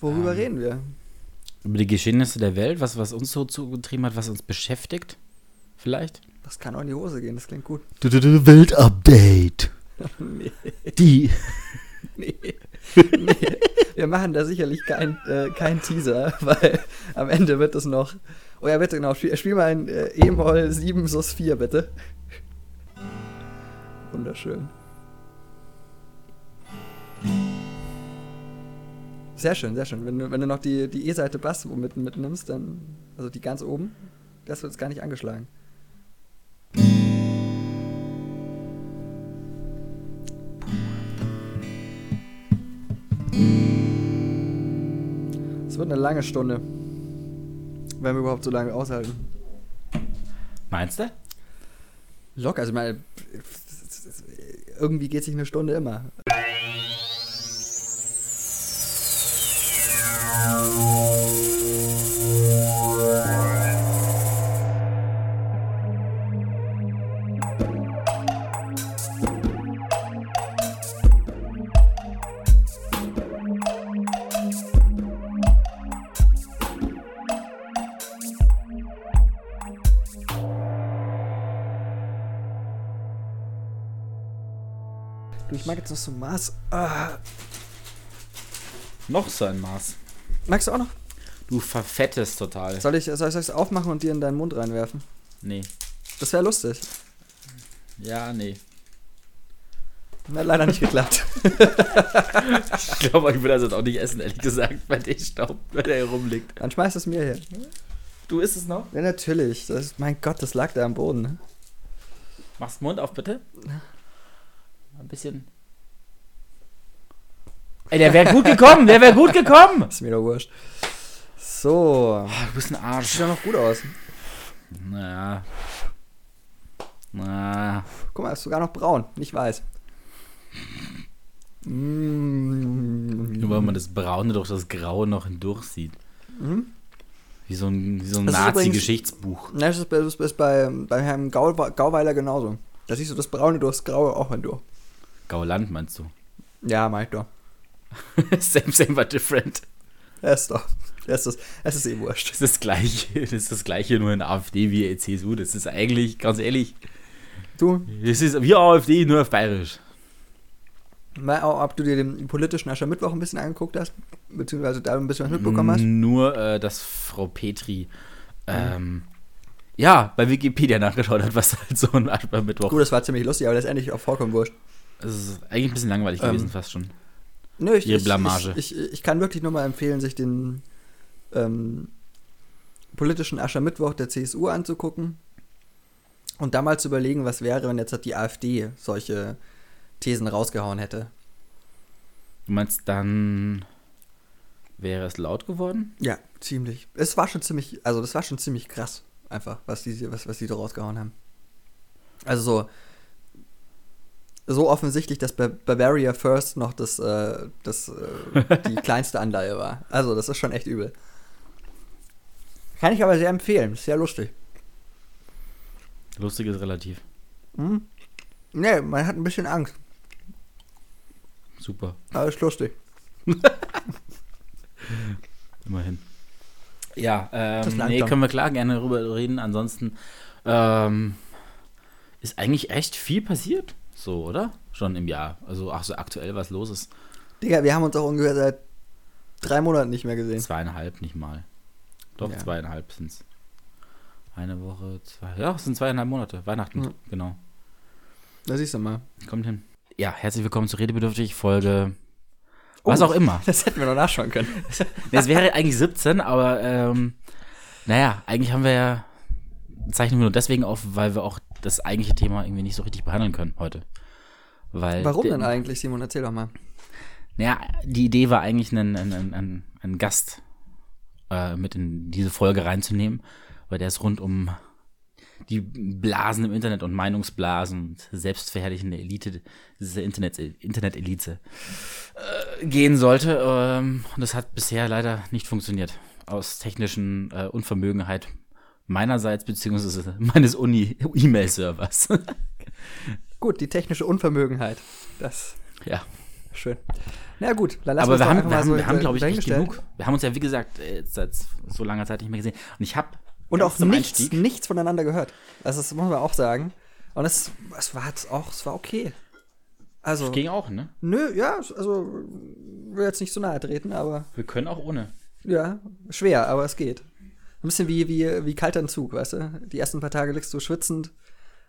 Worüber Ähm. reden wir? Über die Geschehnisse der Welt, was, was uns so zugetrieben hat, was uns beschäftigt. Vielleicht? Das kann auch in die Hose gehen, das klingt gut. Weltupdate. nee, Die. nee, nee. Wir machen da sicherlich keinen äh, kein Teaser, weil am Ende wird es noch. Oh ja, bitte, genau. Spiel, spiel mal ein äh, E-Moll 7 sus 4, bitte. Wunderschön. Sehr schön, sehr schön. Wenn du, wenn du noch die, die E-Seite Bass mit, mitnimmst, dann. Also die ganz oben, das wird jetzt gar nicht angeschlagen. Es wird eine lange Stunde. Wenn wir überhaupt so lange aushalten. Meinst du? Locker, also ich meine, irgendwie geht sich eine Stunde immer. Du, ich mag jetzt noch so Maß. Ah. Noch so ein Maß. Magst du auch noch? Du verfettest total. Soll ich es soll aufmachen und dir in deinen Mund reinwerfen? Nee. Das wäre lustig. Ja, nee. Hat leider nicht geklappt. Ich glaube, ich würde das jetzt auch nicht essen, ehrlich gesagt, bei dem Staub, wenn der hier rumliegt. Dann schmeiß es mir hier. Du isst es noch? Ja, natürlich. Das mein Gott, das lag da am Boden. Ne? Mach's Mund auf, bitte. Ein bisschen. Ey, der wäre gut gekommen, der wäre gut gekommen. Ist mir doch wurscht. So. Ah, du bist ein Arsch. Sieht ja noch gut aus. Naja. Na. Guck mal, ist sogar noch braun, nicht weiß. Mm. Nur weil man das Braune durch das Graue noch hindurch sieht. Mhm. Wie so ein, wie so ein Das ist übrigens- Nazi-Geschichtsbuch. Na, das ist, bei- das ist bei, bei Herrn Gau, Gauweiler genauso. Da siehst du das Braune durchs Graue auch hindurch. Gauland meinst du? Ja, mach ich doch. same, same, but different. Er ist doch. Es ist, es ist eh wurscht. Das ist das Gleiche, das ist das Gleiche nur in AfD wie in CSU. Das ist eigentlich, ganz ehrlich, Du, das ist wie AfD, nur auf Bayerisch. mal, ob du dir den politischen Aschermittwoch ein bisschen angeguckt hast, beziehungsweise da ein bisschen was mitbekommen hast. Nur, äh, dass Frau Petri, ähm, ja, bei Wikipedia nachgeschaut hat, was halt so ein Mittwoch Gut, das war ziemlich lustig, aber letztendlich auch vollkommen wurscht. Das ist eigentlich ein bisschen langweilig Ähm, gewesen, fast schon. Nö, ich, Ihre Blamage. Ich, ich, ich kann wirklich nur mal empfehlen, sich den ähm, politischen Aschermittwoch der CSU anzugucken und da mal zu überlegen, was wäre, wenn jetzt halt die AfD solche Thesen rausgehauen hätte. Du meinst, dann wäre es laut geworden? Ja, ziemlich. Es war schon ziemlich, also das war schon ziemlich krass, einfach, was die, was, was die da rausgehauen haben. Also so, so offensichtlich, dass Ba- Bavaria First noch das, äh, das, äh, die kleinste Anleihe war. Also, das ist schon echt übel. Kann ich aber sehr empfehlen, ist sehr lustig. Lustig ist relativ. Mhm. Nee, man hat ein bisschen Angst, Super, aber ist lustig. immerhin. Ja, Das ähm, nee, können wir klar gerne darüber reden. Ansonsten ähm, ist eigentlich echt viel passiert. So, oder? Schon im Jahr. Also, ach so, aktuell was los ist. Digga, wir haben uns auch ungefähr seit drei Monaten nicht mehr gesehen. Zweieinhalb, nicht mal. Doch, Ja. zweieinhalb sind es. Eine Woche, zwei. Ja, es sind zweieinhalb Monate. Weihnachten, Mhm. genau. Da siehst du mal. Kommt hin. Ja, herzlich willkommen zu Redebedürftig, Folge. Was Oh. auch immer. Das hätten wir noch nachschauen können. Nee, es wäre eigentlich 17, aber ähm, naja, eigentlich haben wir ja. Zeichnen wir nur deswegen auf, weil wir auch das eigentliche Thema irgendwie nicht so richtig behandeln können heute. Weil Warum denn eigentlich, Simon? Erzähl doch mal. Naja, die Idee war eigentlich, einen, einen, einen, einen, Gast äh, mit in diese Folge reinzunehmen, weil der ist rund um die Blasen im Internet und Meinungsblasen und selbstverherrlichende Elite, diese Internet, Internet-Elite äh, gehen sollte. Ähm, und das hat bisher leider nicht funktioniert. Aus technischen äh, Unvermögenheit meinerseits, beziehungsweise meines Uni-E-Mail-Servers. Gut, die technische Unvermögenheit. Das ja. Schön. Na gut, dann lassen Aber wir haben, wir mal haben, so wir haben glaube ich, nicht dahingestellt. genug. Wir haben uns ja, wie gesagt, äh, seit so langer Zeit nicht mehr gesehen. Und ich habe Und auch nichts, nichts voneinander gehört. Also das muss man auch sagen. Und es, es war jetzt auch, es war okay. Also, ging auch, ne? nö, ja, also will jetzt nicht so nahe treten, aber Wir können auch ohne. ja, schwer, aber es geht. Ein bisschen wie, wie, wie kalter Entzug, weißt du? Die ersten paar Tage liegst du schwitzend,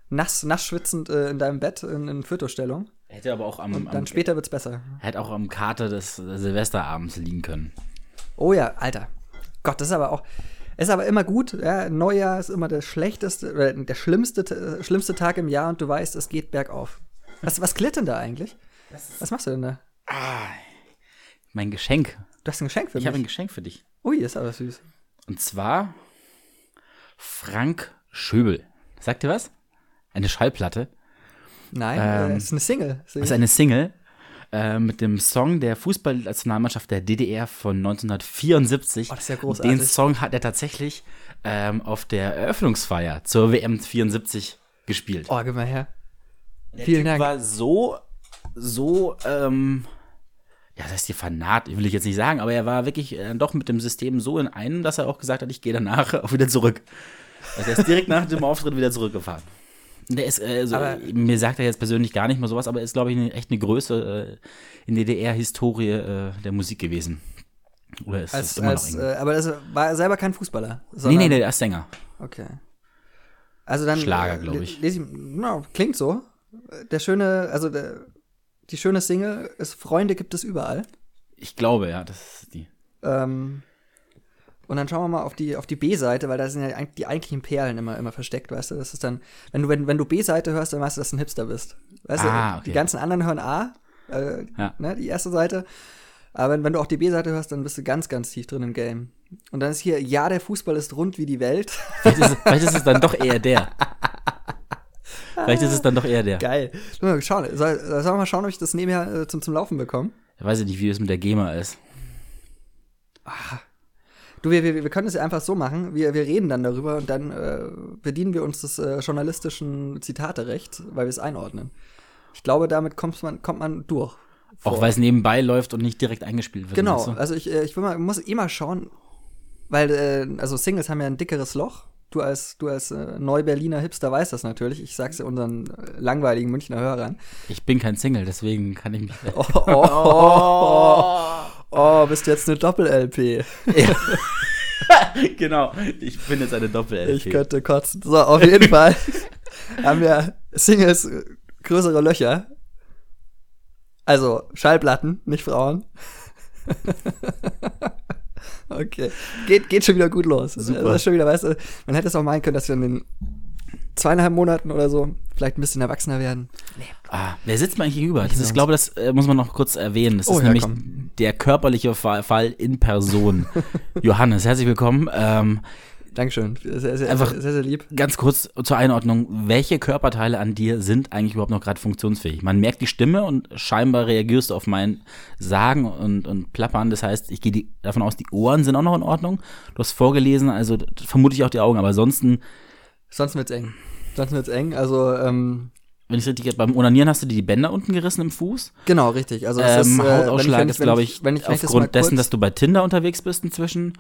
nass, nass schwitzend äh, in deinem Bett in, in Fötusstellung. Hätte aber auch am, Und dann am später wird's besser. hätte auch am Kater des Silvesterabends liegen können. Oh ja, Alter. Gott, das ist aber auch. Ist aber immer gut. Ja, Neujahr ist immer der schlechteste, oder der schlimmste, äh, schlimmste Tag im Jahr und du weißt, es geht bergauf. Was, was glitt denn da eigentlich? Was machst du denn da? Mein Geschenk. Du hast ein Geschenk für Ich habe ein mich. Geschenk für dich. Ui, ist aber süß. Und zwar Frank Schöbel. Sagt ihr was? Eine Schallplatte. Nein, Ähm, äh, ist eine Single. Das ist eine Single äh, mit dem Song der Fußballnationalmannschaft der DDR von 1974. Oh, das ist ja großartig. Den Song hat er tatsächlich ähm, auf der Eröffnungsfeier zur WM 74 gespielt. oh, gib mal her. Der vielen typ Dank. war so, so, ähm, ja, das ist die Fanat, will ich jetzt nicht sagen, aber er war wirklich äh, doch mit dem System so in einem, dass er auch gesagt hat, ich gehe danach auch wieder zurück. Also er ist direkt nach dem Auftritt wieder zurückgefahren. Der ist, äh, so, Aber- mir sagt er jetzt persönlich gar nicht mal sowas, aber er ist, glaube ich, eine, echt eine Größe äh, in DDR-Historie äh, der Musik gewesen. Oder ist Als, es immer als, noch äh, aber das war er selber kein Fußballer. Nee, sondern- nee, nee, er ist Sänger. Okay. Also dann. Schlager, äh, glaub le- ich. Lese ich no, klingt so. Der schöne, also der, die schöne Single ist Freunde gibt es überall. Ich glaube, ja, das ist die. Ähm, und dann schauen wir mal auf die, auf die B-Seite, weil da sind ja die eigentlichen Perlen immer, immer versteckt, weißt du? Das ist dann, wenn du, wenn, wenn du B-Seite hörst, dann weißt du, dass du ein Hipster bist. Weißt Ah, du, okay. die ganzen anderen hören A, äh, Ja. ne, die erste Seite. Aber wenn, wenn du auch die B-Seite hörst, dann bist du ganz, ganz tief drin im Game. Und dann ist hier, ja, der Fußball ist rund wie die Welt. Vielleicht ist, vielleicht ist es dann doch eher der. Vielleicht ist es dann doch eher der. Geil. Schauen, soll, sollen wir mal schauen, ob ich das nebenher äh, zum, zum Laufen bekomme? Ich weiß ja nicht, wie es mit der GEMA ist. Du, wir, wir, wir können es ja einfach so machen. Wir, wir reden dann darüber und dann äh, bedienen wir uns des äh, journalistischen Zitaterechts, weil wir es einordnen. Ich glaube, damit kommt man, kommt man durch. Auch Vor- weil es nebenbei läuft und nicht direkt eingespielt wird. Genau, also ich, äh, ich will mal, muss eh mal schauen, weil, äh, also Singles haben ja ein dickeres Loch. Du als, du als äh, Neu-Berliner Hipster weißt das natürlich. Ich sag's ja unseren äh, langweiligen Münchner Hörern. Ich bin kein Single, deswegen kann ich mich. Oh, oh, oh, oh, oh bist du jetzt eine Doppel-LP? genau, ich bin jetzt eine doppel Ich könnte kotzen. So, auf jeden Fall haben wir Singles äh, größere Löcher. Also Schallplatten, nicht Frauen. Okay. Geht, geht schon wieder gut los. Super. Das ist schon wieder, weißt du, man hätte es auch meinen können, dass wir in den zweieinhalb Monaten oder so vielleicht ein bisschen erwachsener werden. Ah, wer sitzt mir eigentlich gegenüber? Das ich glaube, das äh, muss man noch kurz erwähnen. Das Oh, ist ja, nämlich komm. der körperliche Fa- Fall in Person. Johannes, herzlich willkommen. Ähm, Dankeschön. Sehr, sehr, Einfach- sehr, sehr lieb. ganz kurz zur Einordnung. Welche Körperteile an dir sind eigentlich überhaupt noch gerade funktionsfähig? Man merkt die Stimme und scheinbar reagierst du auf mein Sagen und, und Plappern. Das heißt, ich gehe die- davon aus, die Ohren sind auch noch in Ordnung. Du hast vorgelesen, also vermute ich auch die Augen. Aber ansonsten, Sonst wird's eng. Sonst wird's eng. Also, ähm, wenn ich richtig beim Onanieren hast du dir die Bänder unten gerissen im Fuß. genau, richtig. Also, Ähm, ist, äh, Hautausschlag wenn ist, glaube ich, wenn ich, wenn ich das mal aufgrund dessen, dass du bei Tinder unterwegs bist inzwischen.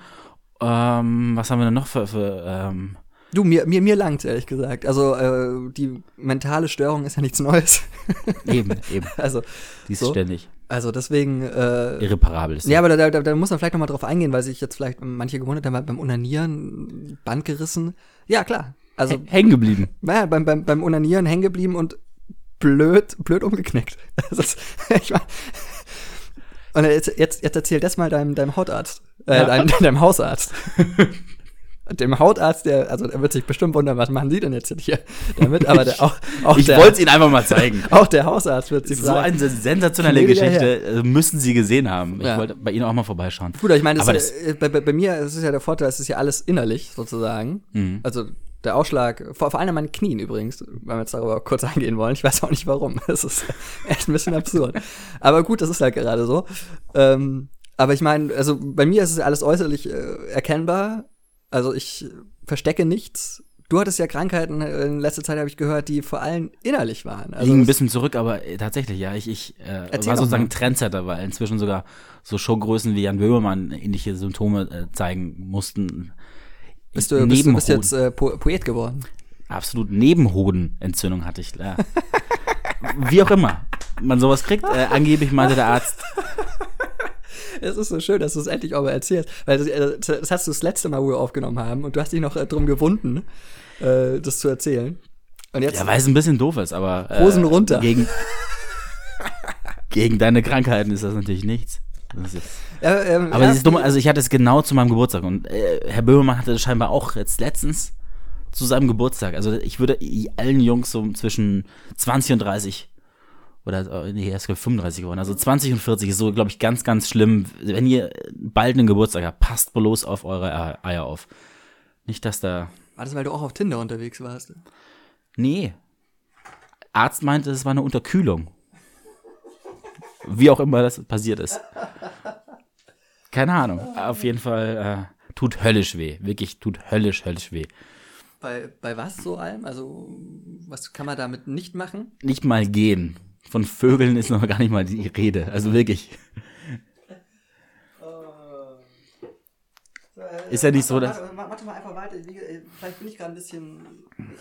Ähm, was haben wir denn noch für, für ähm, Du, mir, mir, mir langt ehrlich gesagt. Also, äh, die mentale Störung ist ja nichts Neues. eben, eben, also, die ist So. ständig also deswegen, äh, irreparabel. Ist ja, aber da, da, da muss man vielleicht noch mal drauf eingehen, weil sich jetzt vielleicht manche gewundert haben, beim Onanieren Band gerissen. Ja, klar. Also, hängen geblieben. naja, beim, beim, beim Onanieren hängen geblieben und blöd, blöd umgeknickt. Ist, ich mein, und jetzt, jetzt, jetzt erzähl das mal deinem, deinem Hautarzt, äh, Ja. deinem, deinem Hausarzt. Dem Hautarzt, der, also der wird sich bestimmt wundern, was machen Sie denn jetzt hier damit, aber der, auch, auch Ich wollte es Ihnen einfach mal zeigen. auch der Hausarzt wird sich So fragen. eine sensationelle Geschichte äh, müssen Sie gesehen haben. Ich Ja. wollte bei Ihnen auch mal vorbeischauen. Gut, ich meine, äh, bei, bei, bei mir ist es ja der Vorteil, es ist ja alles innerlich sozusagen. Mhm. Also der Ausschlag, vor, vor allem an meinen Knien übrigens, wenn wir jetzt darüber kurz eingehen wollen. Ich weiß auch nicht warum. Das ist echt ein bisschen absurd. Aber gut, das ist halt gerade so. Ähm, aber ich meine, also bei mir ist es alles äußerlich äh, erkennbar. Also ich verstecke nichts. du hattest ja Krankheiten äh, in letzter Zeit, habe ich gehört, die vor allem innerlich waren. Also Ging ein bisschen zurück, aber äh, tatsächlich, ja, ich, ich äh, war sozusagen mal. Trendsetter, weil inzwischen sogar so Showgrößen wie Jan Böhmermann ähnliche Symptome äh, zeigen mussten. Bist, du, bist, du bist jetzt äh, po Poet geworden. absolut Nebenhodenentzündung hatte ich. Ja. Wie auch immer man sowas kriegt. Äh, angeblich meinte der Arzt, Es ist so schön, dass du es endlich auch mal erzählst. Weil das, äh, das hast du das letzte Mal, wo wir aufgenommen haben und du hast dich noch äh, drum gewunden, äh, das zu erzählen. Und jetzt ja, weil es ein bisschen doof ist, aber äh, Hosen runter. Gegen, gegen deine Krankheiten ist das natürlich nichts. Das ist Ja, ähm, aber ja, das ist dumm, also ich hatte es genau zu meinem Geburtstag und äh, Herr Böhmermann hatte das scheinbar auch jetzt letztens zu seinem Geburtstag. Also ich würde allen Jungs so zwischen 20 und 30 oder äh, nee, er ist glaub ich 35 geworden. Also 20 und 40 ist so, glaube ich, ganz, ganz schlimm. Wenn ihr bald einen Geburtstag habt, passt bloß auf eure Eier- Eier auf. Nicht, dass da. War das, weil du auch auf Tinder unterwegs warst? Nee. Arzt meinte, es war eine Unterkühlung. Wie auch immer das passiert ist. Keine Ahnung. Auf jeden Fall äh, tut höllisch weh. Wirklich tut höllisch, höllisch weh. Bei, bei was so allem? Also, was kann man damit nicht machen? Nicht mal gehen. Von Vögeln ist noch gar nicht mal die Rede. Also wirklich. Ist ja nicht so, dass- Warte, warte mal einfach weiter. Äh, Vielleicht bin ich gerade ein bisschen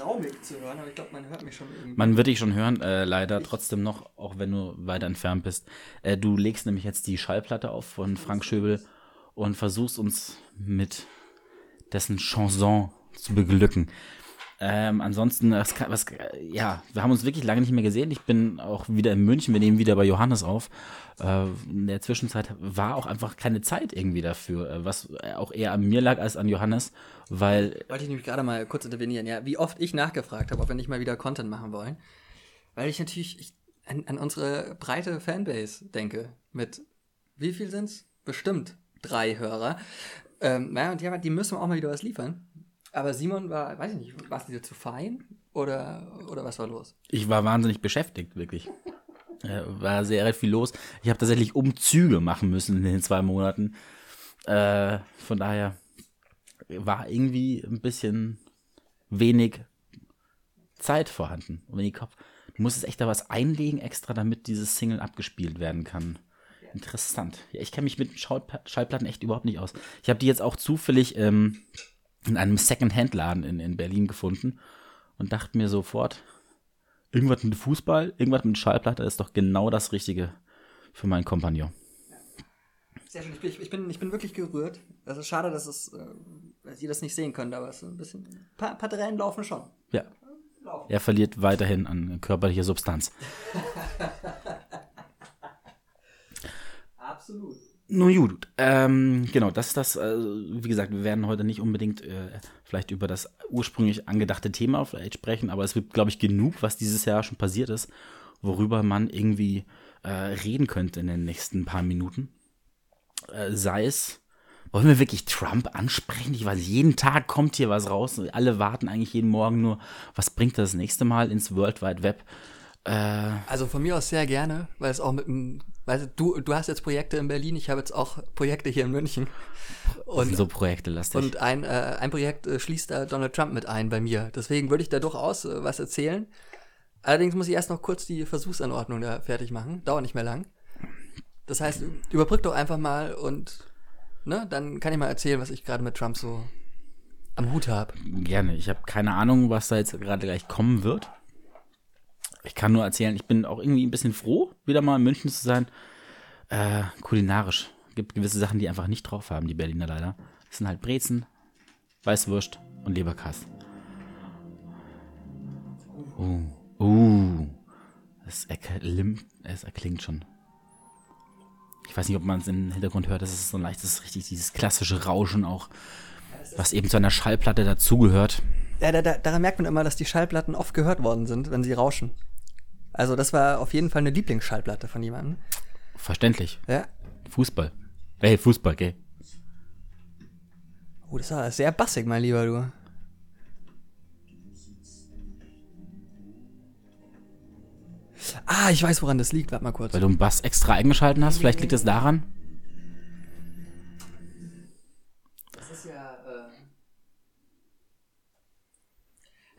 raumig zu hören, aber ich glaube, man hört mich schon irgendwie. Man wird dich schon hören, äh, leider trotzdem noch, auch wenn du weiter entfernt bist. Äh, du legst nämlich jetzt die Schallplatte auf von Frank Schöbel und versuchst uns mit dessen Chanson zu beglücken. Ähm, ansonsten, was, was, ja, wir haben uns wirklich lange nicht mehr gesehen. Ich bin auch wieder in München, wir nehmen wieder bei Johannes auf. Äh, in der Zwischenzeit war auch einfach keine Zeit irgendwie dafür, äh, was auch eher an mir lag als an Johannes, weil Wollte ich nämlich gerade mal kurz intervenieren, ja, wie oft ich nachgefragt habe, ob wir nicht mal wieder Content machen wollen. Weil ich natürlich ich, an, an unsere breite Fanbase denke. Mit, wie viel sind's? Bestimmt drei Hörer. Ähm, naja, und die, haben- die müssen auch mal wieder was liefern. Aber Simon war, weiß ich nicht, warst du dir zu fein? Oder, oder was war los? Ich war wahnsinnig beschäftigt, wirklich. Äh, war sehr viel los. Ich habe tatsächlich Umzüge machen müssen in den zwei Monaten. Äh, von daher war irgendwie ein bisschen wenig Zeit vorhanden. Wenig Kopf. Du musstest echt da was einlegen extra, damit dieses Single abgespielt werden kann. Interessant. Ja, ich kenne mich mit Schallpla- Schallplatten echt überhaupt nicht aus. Ich habe die jetzt auch zufällig ähm, in einem Second-Hand-Laden in, in Berlin gefunden und dachte mir sofort, irgendwas mit Fußball, irgendwas mit Schallplatte ist doch genau das Richtige für meinen Kompagnon. Sehr schön, ich bin, ich bin, ich bin wirklich gerührt. Es ist schade, dass, es, äh, dass ihr das nicht sehen könnt, aber es ist ein bisschen. Ein paar, paar Tränen laufen schon. Ja. Er verliert weiterhin an körperlicher Substanz. Absolut. Nun gut, ähm, genau, das ist das, äh, wie gesagt, wir werden heute nicht unbedingt äh, vielleicht über das ursprünglich angedachte Thema vielleicht sprechen, aber es gibt, glaube ich, genug, was dieses Jahr schon passiert ist, worüber man irgendwie äh, reden könnte in den nächsten paar Minuten. Äh, sei es, wollen wir wirklich Trump ansprechen? Ich weiß, jeden Tag kommt hier was raus. Alle warten eigentlich jeden Morgen nur, was bringt das nächste Mal ins World Wide Web? Äh, Also von mir aus sehr gerne, weil es auch mit dem. Weißt du, du, du hast jetzt Projekte in Berlin, ich habe jetzt auch Projekte hier in München. und so Projekte lastig. und ein, äh, ein Projekt äh, schließt da Donald Trump mit ein bei mir. Deswegen würde ich da durchaus äh, was erzählen. Allerdings muss ich erst noch kurz die Versuchsanordnung da fertig machen. Dauert nicht mehr lang. Das heißt, überbrück doch einfach mal und ne, dann kann ich mal erzählen, was ich gerade mit Trump so am Hut habe. Gerne. Ich habe keine Ahnung, was da jetzt gerade gleich kommen wird. Ich kann nur erzählen, ich bin auch irgendwie ein bisschen froh, wieder mal in München zu sein. Äh, kulinarisch. Gibt gewisse Sachen, die einfach nicht drauf haben, die Berliner leider. Das sind halt Brezen, Weißwurst und Leberkass. Uh, uh. Es, erklimmt, es erklingt schon. Ich weiß nicht, ob man es im Hintergrund hört. Das ist so ein leichtes, richtig dieses klassische Rauschen auch, was eben zu einer Schallplatte dazugehört. Ja, da, da, daran merkt man immer, dass die Schallplatten oft gehört worden sind, wenn sie rauschen. Also das war auf jeden Fall eine Lieblingsschallplatte von jemandem. Verständlich. Ja. Fußball. Ey, Fußball, gell? Oh, das war sehr bassig, mein Lieber, du. Ah, ich weiß, woran das liegt. Warte mal kurz. Weil du einen Bass extra eingeschalten hast. Vielleicht liegt es daran. Das ist ja, äh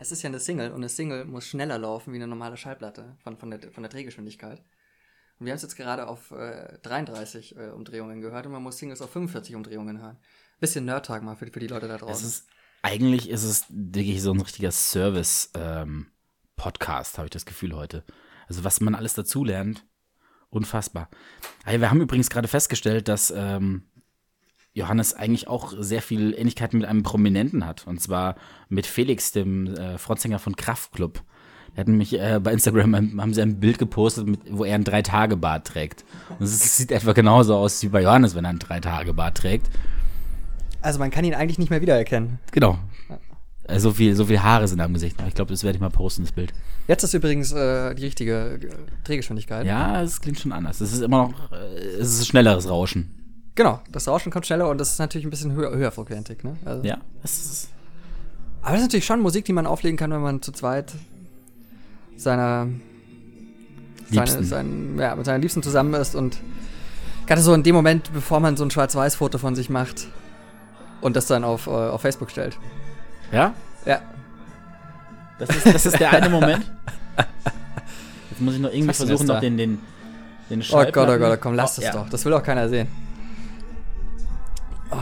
Es ist ja eine Single und eine Single muss schneller laufen wie eine normale Schallplatte von, von, der, von der Drehgeschwindigkeit. Und wir haben es jetzt gerade auf äh, 33 äh, Umdrehungen gehört und man muss Singles auf 45 Umdrehungen hören. Bisschen Nerd-Tag mal für, für die Leute da draußen. ist, eigentlich ist es wirklich so ein richtiger Service-Podcast, habe ich das Gefühl heute. Also was man alles dazulernt, unfassbar. Ah, Wir haben übrigens gerade festgestellt, dass ähm, Johannes eigentlich auch sehr viel Ähnlichkeit mit einem Prominenten hat. Und zwar mit Felix, dem äh, Frontsänger von Kraftklub. Der hat nämlich äh, bei Instagram ein- haben sie ein Bild gepostet, mit, wo er einen Drei-Tage-Bart trägt. Und es sieht etwa genauso aus wie bei Johannes, wenn er einen Drei-Tage-Bart trägt. Also man kann ihn eigentlich nicht mehr wiedererkennen. Genau. Äh, So viel, so viel Haare sind am Gesicht. Ich glaube, das werde ich mal posten, das Bild. Jetzt ist übrigens äh, die richtige äh, Drehgeschwindigkeit. Ja, es klingt schon anders. Es ist immer noch, äh, es ist schnelleres Rauschen. Genau, das Rauschen kommt schneller und das ist natürlich ein bisschen höher, höher frequentig. Ne? Also, Ja, Aber das ist natürlich schon Musik, die man auflegen kann, wenn man zu zweit seiner. Seine, sein, ja, mit seinen Liebsten zusammen ist und gerade so in dem Moment, bevor man so ein Schwarz-Weiß-Foto von sich macht und das dann auf, äh, auf Facebook stellt. ja, Ja, das ist, das ist der eine Moment. Jetzt muss ich noch irgendwie versuchen, noch den, den, den Oh Gott, oh Gott, komm, lass Oh, es ja. doch. Das will doch keiner sehen. Oh.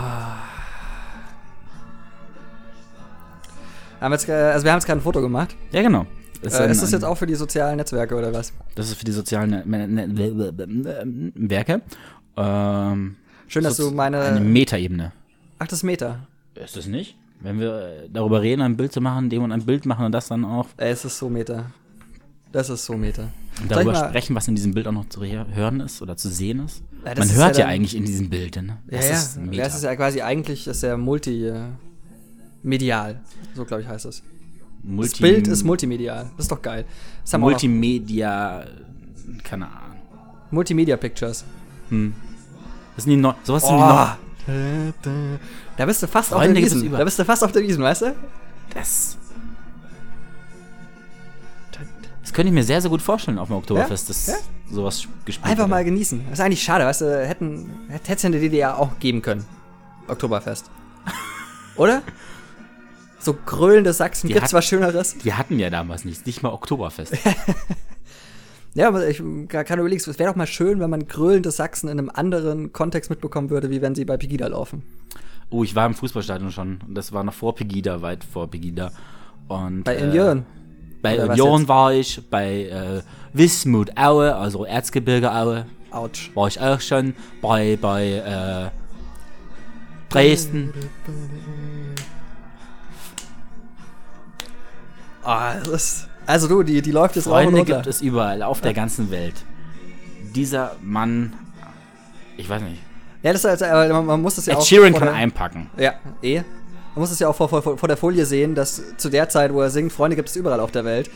Haben wir jetzt, äh, also wir haben jetzt gerade ein Foto gemacht. Ja, genau. Das Äh, ein- ist das jetzt auch für die sozialen Netzwerke oder was? Das ist für die sozialen äh, ne- Werke. Ähm, Schön, dass du meine. Eine Metaebene. Ach, das ist Meta. Ist das nicht? Wenn wir äh, darüber reden, ein Bild zu machen, dem und ein Bild machen und das dann auch Ey, es ist so Meta. Das ist so Meta. und darüber sprechen, was in diesem Bild auch noch zu re- hören ist oder zu sehen ist. Ja, das Man hört ja ja, eigentlich in diesem Bild, ne? Ja, Das ja. ist ja. Das ist ja quasi eigentlich ist ja multi äh. So glaube ich heißt es. Das Multi Bild ist multimedial. Das ist doch geil. Das noch. Multimedia, keine Ahnung. Multimedia Pictures. Das sind die neu, sowas sind die neu. Da bist du fast auf Freunde der gibt's Wiesen. Da bist du fast auf der Wiesen, weißt du? Das. Das könnte ich mir sehr, sehr gut vorstellen auf dem Oktoberfest, dass Ja? Sowas gespielt Einfach wird. mal genießen. Das ist eigentlich schade, weißt du, hätten hätte es in der DDR auch geben können. Oktoberfest. Oder? So gröhlende Sachsen Die gibt's hat- was Schöneres. Die hatten ja damals nichts, nicht mal Oktoberfest. Ja, aber ich kann überlegen, es wäre doch mal schön, wenn man gröhlende Sachsen in einem anderen Kontext mitbekommen würde, wie wenn sie bei Pegida laufen. Oh, ich war im Fußballstadion schon und das war noch vor Pegida, weit vor Pegida. Und, Bei äh. Bei Oder Union war ich, bei äh, Wismut Aue, also Erzgebirge Aue, Autsch. war ich auch schon, bei, bei äh, Dresden. Ah, das ist, also du, die, die läuft jetzt rauf und Freunde runter. gibt es überall, auf der ganzen Welt. Dieser Mann, ich weiß nicht, Ja, das ist aber man, man muss das ja Ed auch. Sheeran kann einpacken. Ja, eh. Man muss es ja auch vor, vor, vor der Folie sehen, dass zu der Zeit, wo er singt, Freunde gibt es überall auf der Welt,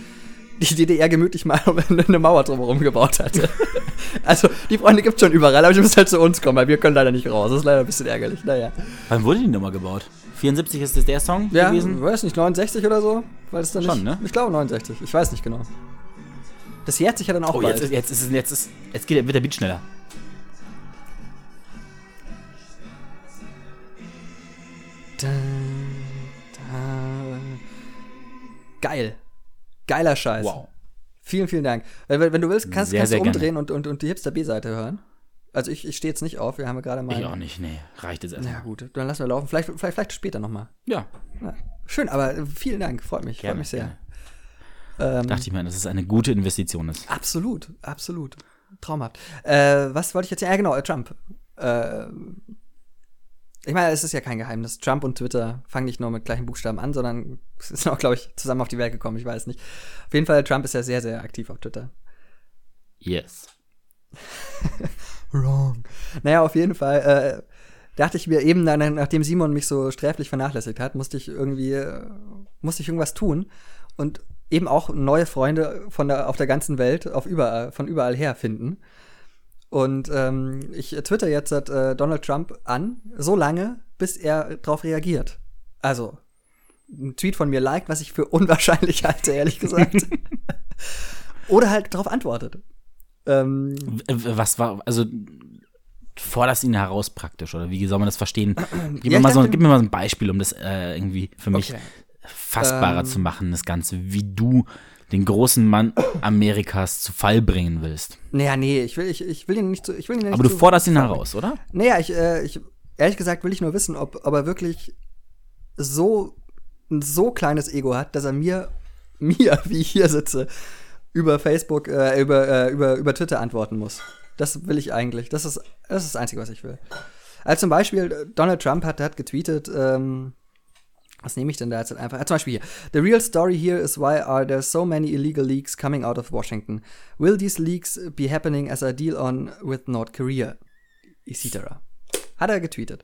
die DDR gemütlich mal eine Mauer drumherum gebaut hatte. also, die Freunde gibt es schon überall, aber die müssen halt zu uns kommen, weil wir können leider nicht raus. Das ist leider ein bisschen ärgerlich. Naja. Wann wurde die Nummer gebaut? 74 ist das der Song Ja, gewesen? ich weiß nicht, 69 oder so? Weil es dann Schon, nicht, ne? Ich glaube 69, ich weiß nicht genau. Das jährt sich ja dann auch Oh, bald. jetzt, jetzt ist jetzt ist, jetzt geht, wird der Beat schneller. Da, Geil. Geiler Scheiß. Wow. Vielen, vielen Dank. Wenn, wenn du willst, kannst, Sehr, kannst du sehr gerne. umdrehen und, und, und die Hipster B-Seite hören. Also ich, ich stehe jetzt nicht auf, wir haben ja gerade mal. Ich auch nicht, nee, reicht jetzt erstmal. Ja gut, dann lassen wir laufen. Vielleicht, vielleicht, vielleicht später nochmal. Ja, Ja. Schön, aber äh, vielen Dank, freut mich, Gerne, freut mich sehr. Ähm, dachte ich mir, dass es eine gute Investition ist. absolut, absolut. Traumhaft. Äh, was wollte ich jetzt? Ja, genau, äh, Trump. Äh, ich meine, es ist ja kein Geheimnis. Trump und Twitter fangen nicht nur mit gleichen Buchstaben an, sondern sind auch, glaube ich, zusammen auf die Welt gekommen. Ich weiß nicht. Auf jeden Fall, Trump ist ja sehr, sehr aktiv auf Twitter. Yes. Wrong. Naja, auf jeden Fall äh, dachte ich mir eben, nach- nachdem Simon mich so sträflich vernachlässigt hat, musste ich irgendwie, äh, musste ich irgendwas tun und eben auch neue Freunde von der, auf der ganzen Welt, auf überall, von überall her finden. Und ähm, ich twitter jetzt äh, Donald Trump an, so lange, bis er darauf reagiert. Also, ein Tweet von mir liked, was ich für unwahrscheinlich halte, ehrlich gesagt. Oder halt darauf antwortet. Ähm, Was war, also forderst ihn heraus praktisch, oder wie soll man das verstehen? Gib, Ja, mir, ich mal so, gib mir mal so ein Beispiel, um das äh, irgendwie für mich Okay. fassbarer Ähm. zu machen, das Ganze, wie du den großen Mann Amerikas zu Fall bringen willst. Naja, nee, ich will, ich, ich will ihn nicht zu. Ich will ihn nicht Aber du zu- forderst ihn heraus, oder? Naja, ich, äh, ich, ehrlich gesagt will ich nur wissen, ob, ob er wirklich so ein so kleines Ego hat, dass er mir, mir, wie ich hier sitze, über Facebook, äh, über, äh, über, über Twitter antworten muss. Das will ich eigentlich. Das ist das, ist das Einzige, was ich will. Also zum Beispiel, äh, Donald Trump hat, hat getweetet, ähm, was nehme ich denn da jetzt einfach? Ah, zum Beispiel hier. The real story here is why are there so many illegal leaks coming out of Washington? Will these leaks be happening as a deal on with North Korea? Etc. Hat er getweetet.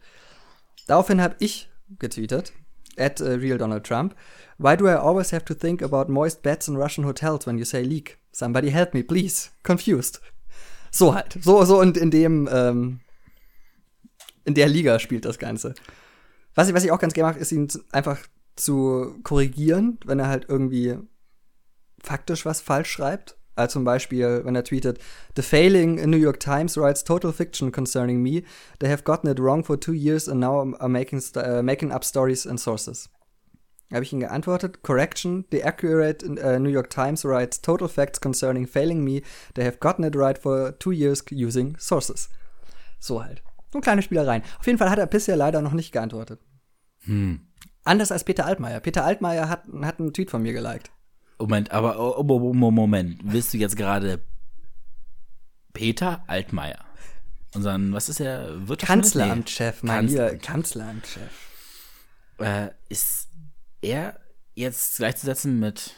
Daraufhin habe ich getweetet, at uh, real Donald Trump, why do I always have to think about moist beds in Russian hotels when you say leak? Somebody help me, please. Confused. So halt. So, so und in dem, ähm, in der Liga spielt das Ganze. Was ich, was ich auch ganz gerne mache, ist ihn einfach zu korrigieren, wenn er halt irgendwie faktisch was falsch schreibt. Also zum Beispiel, wenn er tweetet, The failing in New York Times writes total fiction concerning me. They have gotten it wrong for two years and now are making, uh, making up stories and sources. Habe ich ihm geantwortet, Correction, the accurate uh, New York Times writes total facts concerning failing me. They have gotten it right for two years using sources. So halt. So kleine Spielereien. Auf jeden Fall hat er bisher leider noch nicht geantwortet. Hm. Anders als Peter Altmaier. Peter Altmaier hat, hat einen Tweet von mir geliked. Moment, aber oh, oh, oh, oh, Moment. Willst du jetzt gerade Peter Altmaier? Unseren, was ist der? Wirtschaftsminister? Kanzleramtschef, mein Kanzler- lieber Kanzleramtschef. Äh, ist er jetzt gleichzusetzen mit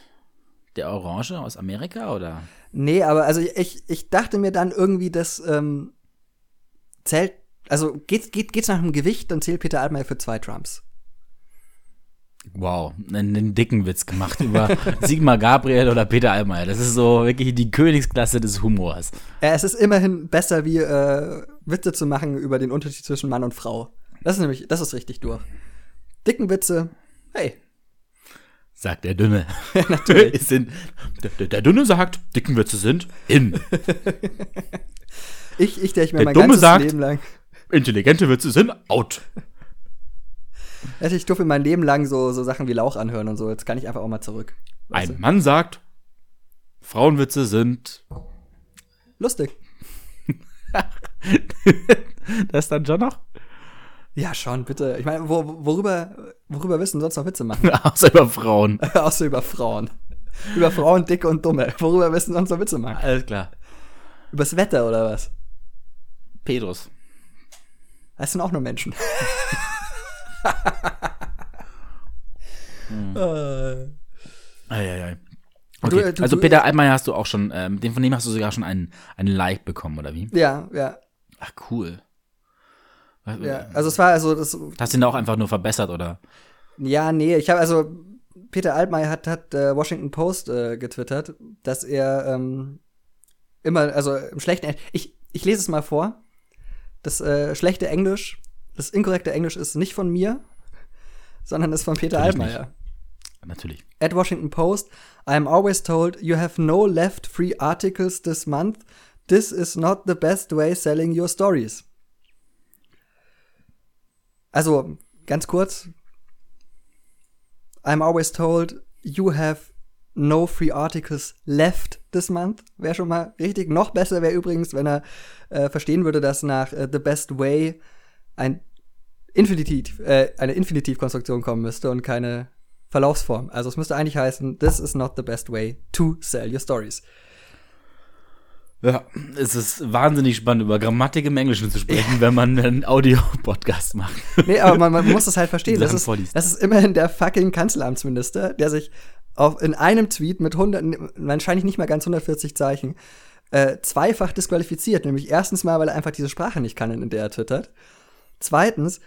der Orange aus Amerika oder? Nee, aber also ich, ich dachte mir dann irgendwie, dass ähm, zählt, also geht, geht, geht's nach dem Gewicht, dann zählt Peter Altmaier für zwei Trumps. Wow, einen, einen dicken Witz gemacht über Sigmar Gabriel oder Peter Altmaier. Das ist so wirklich die Königsklasse des Humors. Ja, es ist immerhin besser, wie äh, Witze zu machen über den Unterschied zwischen Mann und Frau. Das ist nämlich, das ist richtig durch. Dicken Witze, hey, Sagt der Dünne. natürlich. Sind, der, der, der Dünne sagt, dicken Witze sind in. Ich, ich, der ich mir Der mein Dumme ganzes sagt- Leben lang, Intelligente Witze sind out. Also ich durfte mein Leben lang so, so Sachen wie Lauch anhören und so. Jetzt kann ich einfach auch mal zurück. Ein Mann sagt, Frauenwitze sind. du? Lustig. das dann schon noch? Ja, schon, bitte. Ich meine, wo, worüber, worüber wissen sonst noch Witze machen? Außer über Frauen. Außer über Frauen. Über Frauen, dicke und dumme. Worüber wissen sonst noch Witze machen? Alles klar. Übers Wetter oder was? Pedros. Das sind auch nur Menschen. Äh, Eieiei. Du, Okay. äh, du- also du- Peter Altmaier hast du auch schon, ähm, den von dem hast du sogar schon einen, einen Like bekommen, oder wie? ja, ja, Ach, cool. Was- ja. Also es war also das. Hast du ihn auch einfach nur verbessert, oder? Ja, nee, ich habe also Peter Altmaier hat hat äh, Washington Post äh, getwittert, dass er ähm, immer also im schlechten ich ich lese es mal vor. Das äh, schlechte Englisch, das inkorrekte Englisch ist nicht von mir, sondern ist von Peter Natürlich Altmaier. Natürlich. At Washington Post, I am always told you have no left free articles this month. This is not the best way selling your stories. Also, ganz kurz. I'm always told you have no free articles left this month. Wäre schon mal richtig. Noch besser wäre übrigens, wenn er äh, verstehen würde, dass nach äh, the best way ein Infinitiv, äh, eine Infinitivkonstruktion kommen müsste und keine Verlaufsform. Also es müsste eigentlich heißen, this is not the best way to sell your stories. Ja, es ist wahnsinnig spannend, über Grammatik im Englischen zu sprechen, wenn man einen Audio-Podcast macht. Nee, aber man, man muss das halt verstehen. Das ist, das ist immerhin der fucking Kanzleramtsminister, der sich auf, in einem Tweet mit 100, wahrscheinlich nicht mal ganz 140 Zeichen, äh, zweifach disqualifiziert. Nämlich erstens mal, weil er einfach diese Sprache nicht kann, in der er twittert. Zweitens,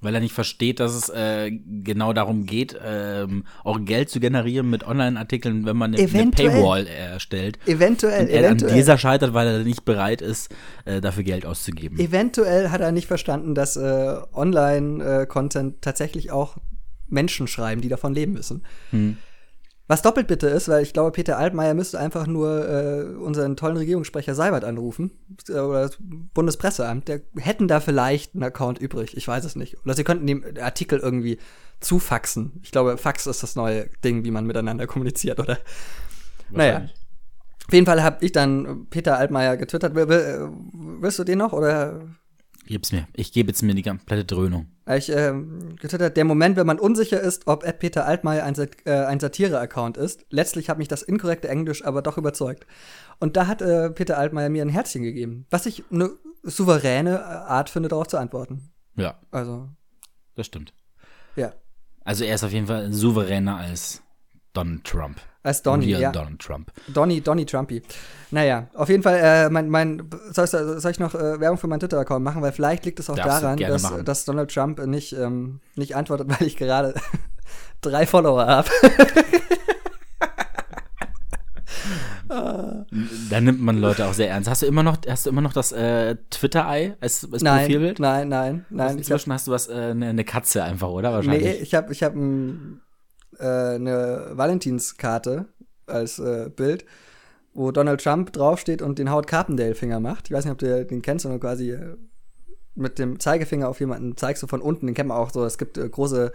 Weil er nicht versteht, dass es äh, genau darum geht, ähm, auch Geld zu generieren mit Online-Artikeln, wenn man eine, eine. Paywall erstellt. eventuell, Und er an eventuell. dieser scheitert, weil er nicht bereit ist, äh, dafür Geld auszugeben. Eventuell hat er nicht verstanden, dass äh, Online-Content tatsächlich auch Menschen schreiben, die davon leben müssen. Was doppelt bitte ist, weil ich glaube, Peter Altmaier müsste einfach nur äh, unseren tollen Regierungssprecher Seibert anrufen. äh, Oder das Bundespresseamt. Der hätten da vielleicht einen Account übrig. Ich weiß es nicht. Oder sie könnten den Artikel irgendwie zufaxen. Ich glaube, Fax ist das neue Ding, wie man miteinander kommuniziert, oder? Naja. Auf jeden Fall habe ich dann Peter Altmaier getwittert. Will, willst du den noch? Oder Gib's mir. Ich gebe jetzt mir die komplette Dröhnung. Ich ähm, getwittert, der Moment, wenn man unsicher ist, ob Ed Peter Altmaier ein, Sat äh, ein Satire-Account ist. Letztlich hat mich das inkorrekte Englisch aber doch überzeugt. Und da hat äh, Peter Altmaier mir ein Herzchen gegeben, was ich eine souveräne äh, Art finde, darauf zu antworten. Ja, Also, das stimmt. ja. Also er ist auf jeden Fall souveräner als Donald Trump. Als Donny, Real ja. Donald Trump. Donny, Donny Trumpy. Naja, auf jeden Fall, äh, mein, mein, soll, ich, soll ich noch äh, Werbung für meinen Twitter-Account machen? Weil vielleicht liegt es auch Darfst daran, dass, dass Donald Trump nicht, ähm, nicht antwortet, weil ich gerade drei Follower habe. Da nimmt man Leute auch sehr ernst. Hast du immer noch, hast du immer noch das äh, Twitter-Ei als, als Nein, Profilbild? nein, nein, nein. Hab, Inzwischen hast du was, äh, eine, eine Katze einfach, oder? nee, Wahrscheinlich. ich habe ich hab ein, äh, eine Valentinskarte als äh, Bild, wo Donald Trump draufsteht und den Howard Carpendale-Finger macht. Ich weiß nicht, ob du den kennst, sondern quasi äh, mit dem Zeigefinger auf jemanden zeigst du von unten. Den kennt man auch so. Es gibt äh, große,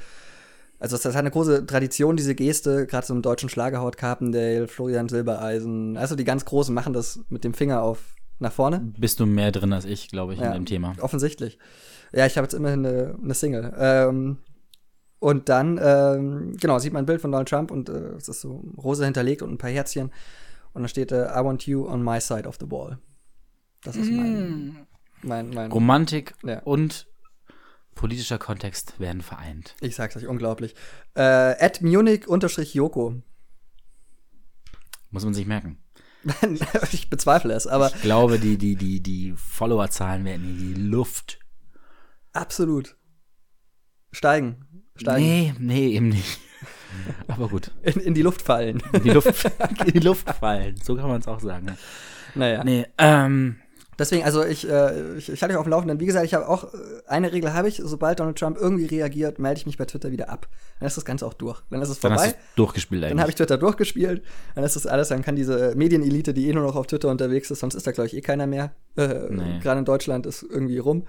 also das hat eine große Tradition, diese Geste, gerade so im deutschen Schlager Howard Carpendale, Florian Silbereisen. Also die ganz Großen machen das mit dem Finger auf nach vorne. Bist du mehr drin als ich, glaube ich, in Ja. dem Thema. Offensichtlich. Ja, ich habe jetzt immerhin eine, eine Single. Ähm, und dann, ähm, genau, sieht man ein Bild von Donald Trump und äh, es ist so rosa hinterlegt und ein paar Herzchen. Und dann steht äh, I want you on my side of the wall. Das ist mein, mein, mein Romantik Ja. und politischer Kontext werden vereint. ich sag's euch, unglaublich. Äh, at Munich unterstrich Joko. Muss man sich merken. ich bezweifle es, aber Ich glaube, die, die, die, die Followerzahlen werden in die Luft. absolut. Steigen. Steigen. Nee, nee, eben nicht. Aber gut. In, in die Luft fallen. In die Luft, in die Luft fallen. So kann man es auch sagen. Ja. naja. Nee, ähm, Deswegen, also ich, äh, ich, ich halte euch auf dem Laufenden. Wie gesagt, ich habe auch, äh, eine Regel habe ich, sobald Donald Trump irgendwie reagiert, melde ich mich bei Twitter wieder ab. Dann ist das Ganze auch durch. Dann ist es dann vorbei. hast du es durchgespielt eigentlich. Dann habe ich Twitter durchgespielt. Dann ist das alles, dann kann diese Medienelite, die eh nur noch auf Twitter unterwegs ist, sonst ist da, glaube ich, eh keiner mehr. Äh, Nee. Gerade in Deutschland ist irgendwie rum.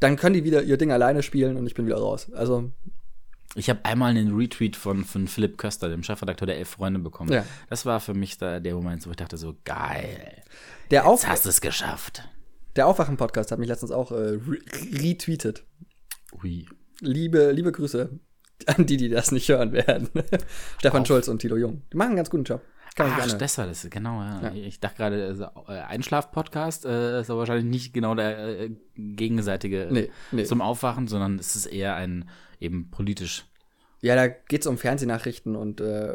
Dann können die wieder ihr Ding alleine spielen und ich bin wieder raus. Also, Ich habe einmal einen Retweet von, von Philipp Köster, dem Chefredakteur der Elf Freunde, bekommen. Ja. Das war für mich da der Moment, wo ich dachte so, geil, der, Auf jetzt hast du es geschafft. der Aufwachen-Podcast hat mich letztens auch äh, re retweetet. Ui. Liebe, liebe Grüße an die, die das nicht hören werden. Stefan Auf. Schulz und Tilo Jung. Die machen einen ganz guten Job. Kann Ach, gerne. das war das, genau, ja. Ja. Ich dachte gerade, also, äh, Einschlaf-Podcast äh, ist aber wahrscheinlich nicht genau der äh, gegenseitige Nee, nee. zum Aufwachen, sondern es ist eher ein eben politisch. Ja, da geht's um Fernsehnachrichten und äh,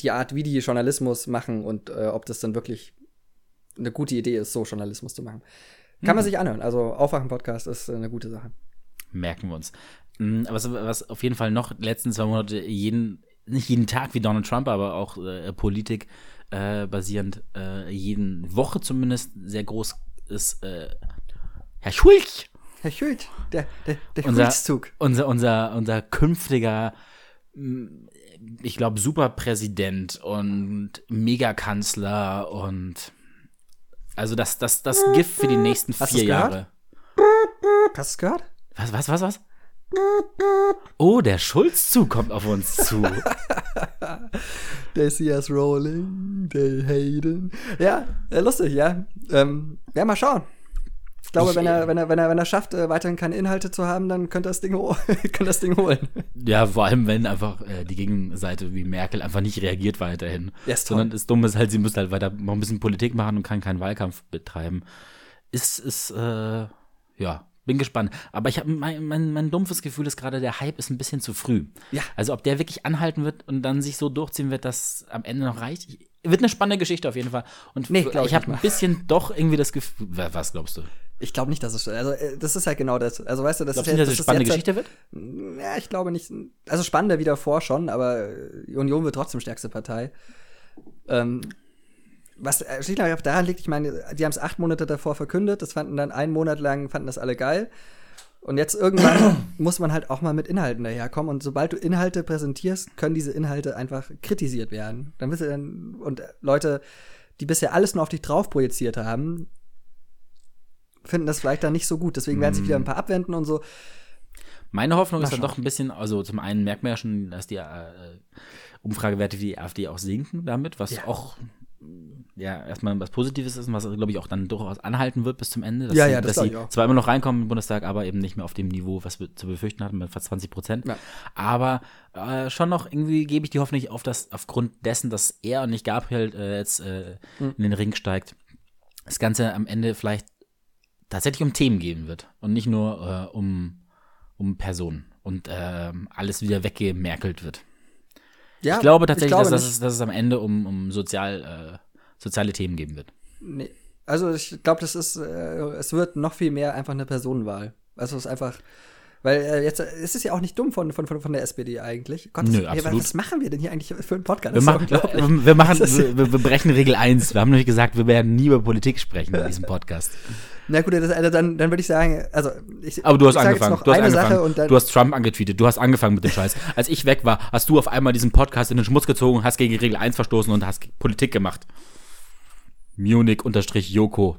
die Art, wie die Journalismus machen und äh, ob das dann wirklich eine gute Idee ist, so Journalismus zu machen. Kann man sich anhören. Also Aufwachen-Podcast ist eine gute Sache. Merken wir uns. Was, was auf jeden Fall noch letzten zwei Monate jeden, nicht jeden Tag wie Donald Trump, aber auch äh, Politik äh, basierend, äh, jeden Woche zumindest sehr groß ist, äh, Herr Schulz, Herr Schult, der, der, der Unser- Schulzzug. unser, unser, unser künftiger, mm, ich glaube, Superpräsident und Megakanzler und also das, das, das Gift für die nächsten Hast vier? Jahre. Hast du es gehört? Was, was, was, was? Oh, der Schulzzug kommt auf uns zu. They see us rolling, they haten. Ja, äh, lustig, ja. Ähm, ja, mal schauen. Ich glaube, Ich, wenn, er, äh, wenn, er, wenn, er, wenn er schafft, äh, weiterhin keine Inhalte zu haben, dann könnte er das Ding, kann das Ding holen. Ja, vor allem, wenn einfach äh, die Gegenseite wie Merkel einfach nicht reagiert weiterhin. Ja, ist toll. Sondern das Dumme ist halt, sie muss halt weiter noch ein bisschen Politik machen und kann keinen Wahlkampf betreiben. Ist, ist, äh, ja, bin gespannt. Aber ich habe mein, mein, mein dumpfes Gefühl ist gerade, der Hype ist ein bisschen zu früh. Ja. Also ob der wirklich anhalten wird und dann sich so durchziehen wird, dass am Ende noch reicht. Ich, wird eine spannende Geschichte auf jeden Fall. Und Nee, ich ich habe ein bisschen doch irgendwie das Gefühl. Wa- Was glaubst du? Ich glaube nicht, dass es. Also, äh, das ist halt genau das. Also, weißt du, das Glaubst ist nicht, dass es eine spannende jetzt Geschichte wird? Halt, ja, ich glaube nicht. Also, spannender wie davor schon, aber äh, Union wird trotzdem stärkste Partei. Ähm, was äh, schlicht und daran liegt, ich meine, die haben es acht Monate davor verkündet, das fanden dann einen Monat lang, fanden das alle geil. Und jetzt irgendwann muss man halt auch mal mit Inhalten daherkommen. Und sobald du Inhalte präsentierst, können diese Inhalte einfach kritisiert werden. Dann bist du dann, und Leute, die bisher alles nur auf dich drauf projiziert haben, finden das vielleicht dann nicht so gut. Deswegen werden sich wieder ein paar abwenden und so. Meine Hoffnung ist dann doch ein bisschen, also zum einen merkt man ja schon, dass die äh, Umfragewerte für die AfD auch sinken damit, was Ja. auch ja erstmal was Positives ist und was, glaube ich, auch dann durchaus anhalten wird bis zum Ende. Dass Ja, sie, ja, das dass sie zwar immer noch reinkommen im Bundestag, aber eben nicht mehr auf dem Niveau, was wir zu befürchten hatten, mit fast 20 Prozent. Ja. Aber äh, schon noch irgendwie gebe ich die Hoffnung auf, dass aufgrund dessen, dass er und nicht Gabriel äh, jetzt äh, Hm. in den Ring steigt, das Ganze am Ende vielleicht tatsächlich um Themen gehen wird und nicht nur äh, um, um Personen und ähm, alles wieder weggemerkelt wird. Ja, ich glaube tatsächlich, glaube dass, das nicht. es, dass es am Ende um, um sozial, äh, soziale Themen geben wird. Nee. Also ich glaube, das ist, äh, es wird noch viel mehr einfach eine Personenwahl. Also es ist einfach, weil äh, jetzt, äh, es ist ja auch nicht dumm von, von, von, von der SPD eigentlich. Gott, Nö, absolut. Was machen wir denn hier eigentlich für einen Podcast? Wir machen, wir, wir, machen wir, wir brechen Regel 1. Wir haben nämlich gesagt, wir werden nie über Politik sprechen in diesem Podcast. Na gut, das, also dann, dann würde ich sagen, also ich, Aber du hast angefangen. Du hast angefangen. Du hast Trump angetweetet. Du hast angefangen mit dem Scheiß. Als ich weg war, hast du auf einmal diesen Podcast in den Schmutz gezogen, hast gegen Regel 1 verstoßen und hast Politik gemacht. Munich-Joko.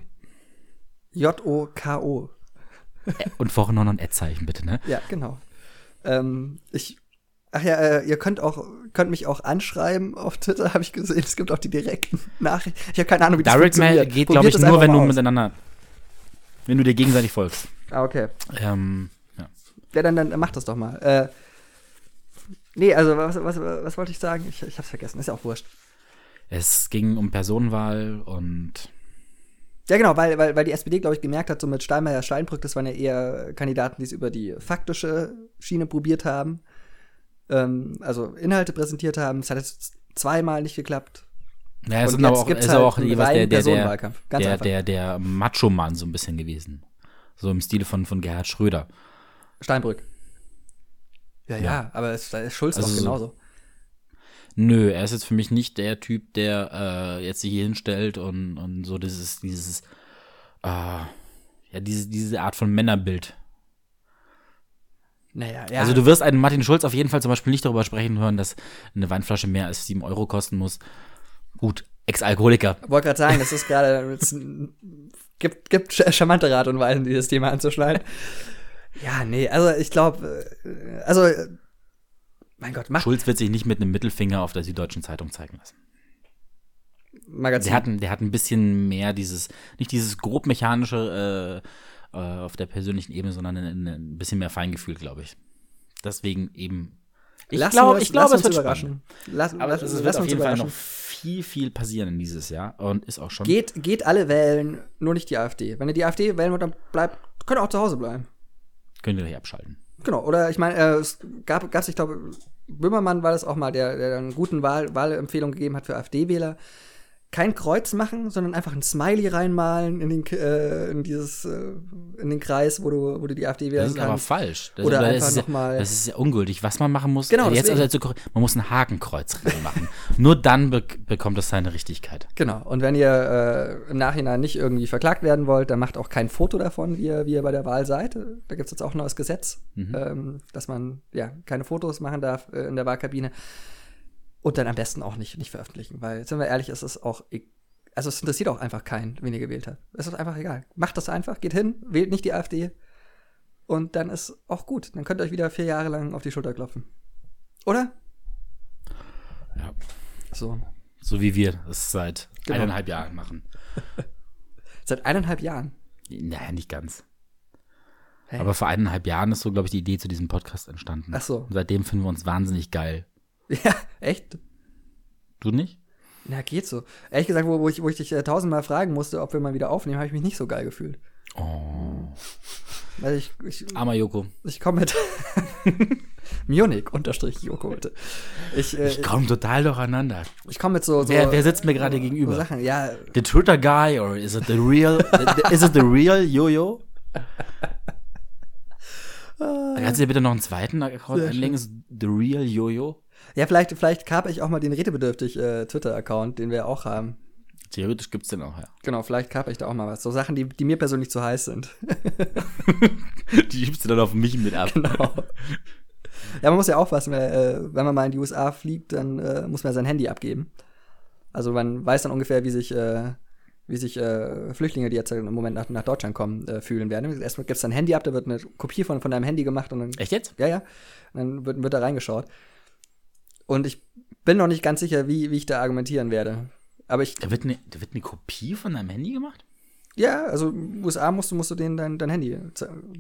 J-O-K-O. Und noch ein Ad-Zeichen, bitte, ne? Ja, genau. Ähm, ich, ach ja, äh, ihr könnt auch, könnt mich auch anschreiben auf Twitter, habe ich gesehen. Es gibt auch die direkten Nachrichten. Ich habe keine Ahnung, wie das Direct Mail funktioniert. geht, Probiert glaube ich, es nur, wenn du aus. miteinander, wenn du dir gegenseitig folgst. Ah, okay. Ähm, ja. Ja, dann, dann mach das doch mal. Äh, nee, also was, was, was wollte ich sagen? Ich, ich hab's vergessen, ist ja auch wurscht. Es ging um Personenwahl und Ja, genau, weil, weil, weil die SPD, glaube ich, gemerkt hat, so mit Steinmeier, Steinbrück, das waren ja eher Kandidaten, die es über die faktische Schiene probiert haben. Ähm, also Inhalte präsentiert haben. Es hat jetzt zweimal nicht geklappt. Ja, es ist aber auch, gibt's halt auch jeweils der, der, der, der, einfach. der, der Macho-Mann so ein bisschen gewesen. So im Stile von, von Gerhard Schröder. Steinbrück. Ja, ja, aber es, da ist Schulz Also so- genauso. Nö, er ist jetzt für mich nicht der Typ, der äh, jetzt sich hier hinstellt und, und so dieses, dieses, äh, ja, diese, diese Art von Männerbild. Naja, ja. Also du wirst einen Martin Schulz auf jeden Fall zum Beispiel nicht darüber sprechen hören, dass eine Weinflasche mehr als 7 Euro kosten muss. Gut, Ex-Alkoholiker. wollte gerade sagen, das ist gerade es gibt gibt charmante Art und Weisen, dieses Thema anzuschneiden. ja, nee, also ich glaube, also äh, mein Gott, mach Schulz wird sich nicht mit einem Mittelfinger auf der Süddeutschen Zeitung zeigen lassen. Magazin. Der hat, ein- der hat ein bisschen mehr dieses, nicht dieses grobmechanische äh, äh, auf der persönlichen Ebene, sondern ein, ein bisschen mehr Feingefühl, glaube ich. Deswegen eben. Ich glaube, ich glaube, lass es wird überraschen. Lass, Aber lass, es lass wird auf uns jeden Fall noch viel, viel passieren in dieses Jahr und ist auch schon. Geht, geht alle wählen, nur nicht die AfD. Wenn ihr die AfD wählen wollt, dann bleibt, könnt ihr auch zu Hause bleiben. Könnt ihr gleich abschalten. Genau, oder ich meine, äh, es gab, gab's, ich glaube, Böhmermann war das auch mal, der, der einen guten Wahl, Wahlempfehlung gegeben hat für AfD-Wähler. Kein Kreuz machen, sondern einfach ein Smiley reinmalen in den, äh, in dieses, äh, in den Kreis, wo du, wo du die AfD Das wählen ist aber kannst. falsch. Das, Oder das einfach ist ja, noch mal- Das ist ja ungültig. Was man machen muss, Genau, jetzt deswegen. also, man muss ein Hakenkreuz machen. Nur dann be bekommt es seine Richtigkeit. Genau. Und wenn ihr äh, im Nachhinein nicht irgendwie verklagt werden wollt, dann macht auch kein Foto davon, wie ihr, wie ihr bei der Wahl seid. Da gibt es jetzt auch ein neues Gesetz, ähm, dass man ja keine Fotos machen darf äh, in der Wahlkabine. Und dann am besten auch nicht, nicht veröffentlichen, weil, sind wir ehrlich, es ist auch, e- also es interessiert auch einfach keinen, wen ihr gewählt habt. Es ist einfach egal. Macht das einfach, geht hin, wählt nicht die AfD und dann ist auch gut. Dann könnt ihr euch wieder vier Jahre lang auf die Schulter klopfen. Oder? Ja. So. So wie wir es seit Genau. eineinhalb Jahren machen. Seit eineinhalb Jahren. Naja, nicht ganz. Hey. Aber vor eineinhalb Jahren ist so, glaube ich, die Idee zu diesem Podcast entstanden. Ach so. Und seitdem finden wir uns wahnsinnig geil. Ja, echt? Du nicht? Na, geht so. Ehrlich gesagt, wo, wo, ich, wo ich dich äh, tausendmal fragen musste, ob wir mal wieder aufnehmen, habe ich mich nicht so geil gefühlt. Oh. Weil ich, ich, Armer Joko. ich komme mit Munich unterstrich Joko bitte. Ich, äh, Ich komme total durcheinander. ich komme mit so, so Wer, wer sitzt mir gerade so gegenüber? Sachen. Ja, The Twitter guy or is it the real? is it the real Jojo? Kannst du dir bitte noch einen zweiten Account Sehr einlegen? Ist The real Jojo? Ja, vielleicht, vielleicht kape ich auch mal den redebedürftig äh, Twitter-Account, den wir auch haben. Theoretisch gibt's den auch, ja. Genau, vielleicht kaper ich da auch mal was. So Sachen, die, die mir persönlich zu heiß sind. Die gibst du dann auf mich mit ab. Genau. Ja, man muss ja aufpassen, weil, äh, wenn man mal in die USA fliegt, dann äh, muss man sein Handy abgeben. Also man weiß dann ungefähr, wie sich, äh, wie sich äh, Flüchtlinge, die jetzt im Moment nach, nach Deutschland kommen, äh, fühlen werden. Erstmal gibt's dein Handy ab, da wird eine Kopie von, von deinem Handy gemacht und dann Echt jetzt? Ja, ja. Und dann wird, wird da reingeschaut. Und ich bin noch nicht ganz sicher, wie, wie ich da argumentieren werde. Aber ich, Da wird, eine, da wird eine Kopie von deinem Handy gemacht? ja, also in den USA musst du, musst du denen dein, dein Handy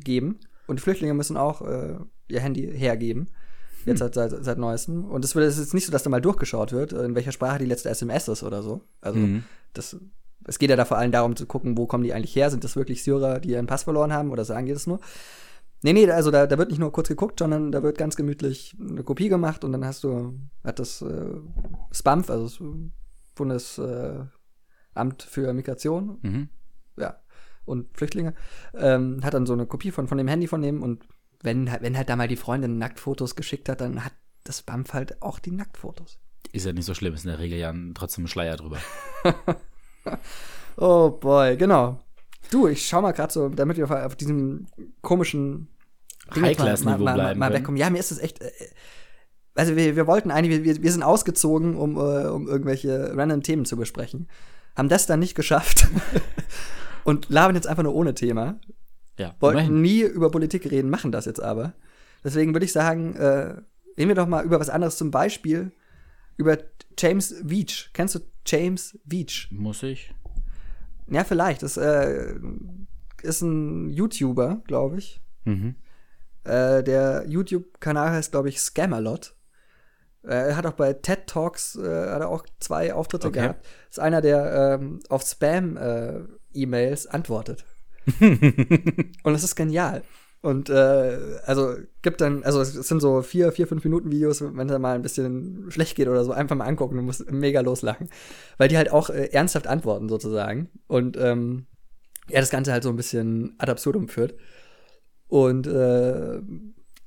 geben. Und die Flüchtlinge müssen auch äh, ihr Handy hergeben. Jetzt seit, seit, seit neuestem. Und es ist jetzt nicht so, dass da mal durchgeschaut wird, in welcher Sprache die letzte SMS ist oder so. Also Mhm. das, es geht ja da vor allem darum zu gucken, wo kommen die eigentlich her? Sind das wirklich Syrer, die ihren Pass verloren haben oder sagen die das nur? Nee, nee, also da, da wird nicht nur kurz geguckt, sondern da wird ganz gemütlich eine Kopie gemacht und dann hast du, hat das äh, SPAMF, also das Bundesamt äh, für Migration, Mhm. ja, und Flüchtlinge, ähm, hat dann so eine Kopie von, von dem Handy von dem und wenn, halt- wenn halt da mal die Freundin Nacktfotos geschickt hat, dann hat das BAMF halt auch die Nacktfotos. Ist ja nicht so schlimm, ist in der Regel ja trotzdem ein Schleier drüber. Oh boy, genau. Du, ich schau mal gerade so, damit wir auf diesem komischen Ding mal, mal, mal können. wegkommen. Ja, mir ist es echt. Äh, also wir, wir wollten eigentlich, wir, wir sind ausgezogen, um, äh, um irgendwelche random Themen zu besprechen. Haben das dann nicht geschafft. und labern jetzt einfach nur ohne Thema. Ja, Wollten immerhin. nie über Politik reden, machen das jetzt aber. Deswegen würde ich sagen, äh, reden wir doch mal über was anderes, zum Beispiel über James Veach. Kennst du James Veach? Muss ich? Ja, vielleicht. Das äh, ist ein YouTuber, glaube ich. Mhm. Äh, der YouTube-Kanal heißt, glaube ich, Scamalot. Äh, Er hat auch bei TED Talks äh, hat er auch zwei Auftritte Okay. gehabt. Ist einer, der ähm, auf Spam-E-Mails antwortet. Und das ist genial. Und äh, also gibt dann, also es sind so vier, vier, fünf Minuten Videos, wenn da mal ein bisschen schlecht geht oder so, einfach mal angucken und muss mega loslachen. Weil die halt auch äh, ernsthaft antworten sozusagen. Und ähm, er das Ganze halt so ein bisschen ad absurdum führt. Und äh,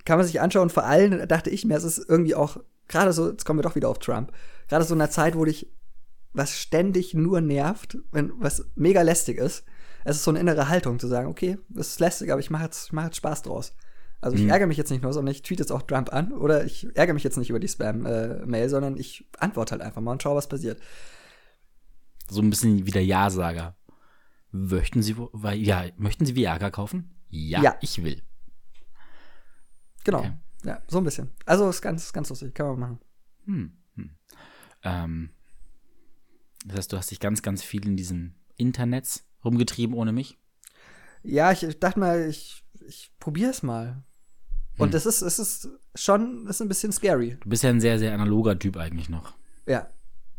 kann man sich anschauen. Vor allem dachte ich mir, es ist irgendwie auch, gerade so, jetzt kommen wir doch wieder auf Trump, gerade so in einer Zeit, wo dich was ständig nur nervt, wenn was mega lästig ist. Es ist so eine innere Haltung zu sagen, okay, das ist lästig, aber ich mache jetzt, ich mach jetzt Spaß draus. Also ich Mhm. ärgere mich jetzt nicht nur, sondern ich tweete jetzt auch Trump an oder ich ärgere mich jetzt nicht über die Spam-Mail, sondern ich antworte halt einfach mal und schaue, was passiert. So ein bisschen wie der Ja-Sager. Möchten Sie, weil, ja, möchten Sie Viagra kaufen? Ja, Ja. ich will. Genau. Okay. Ja, so ein bisschen. Also ist ganz, ganz lustig, kann man machen. Hm. Hm. Ähm, das heißt, du hast dich ganz, ganz viel in diesem Internet rumgetrieben ohne mich? Ja, ich, ich dachte mal, ich, ich probiere es mal. Und Hm. es ist, es ist schon, ist ein bisschen scary. Du bist ja ein sehr, sehr analoger Typ eigentlich noch. Ja.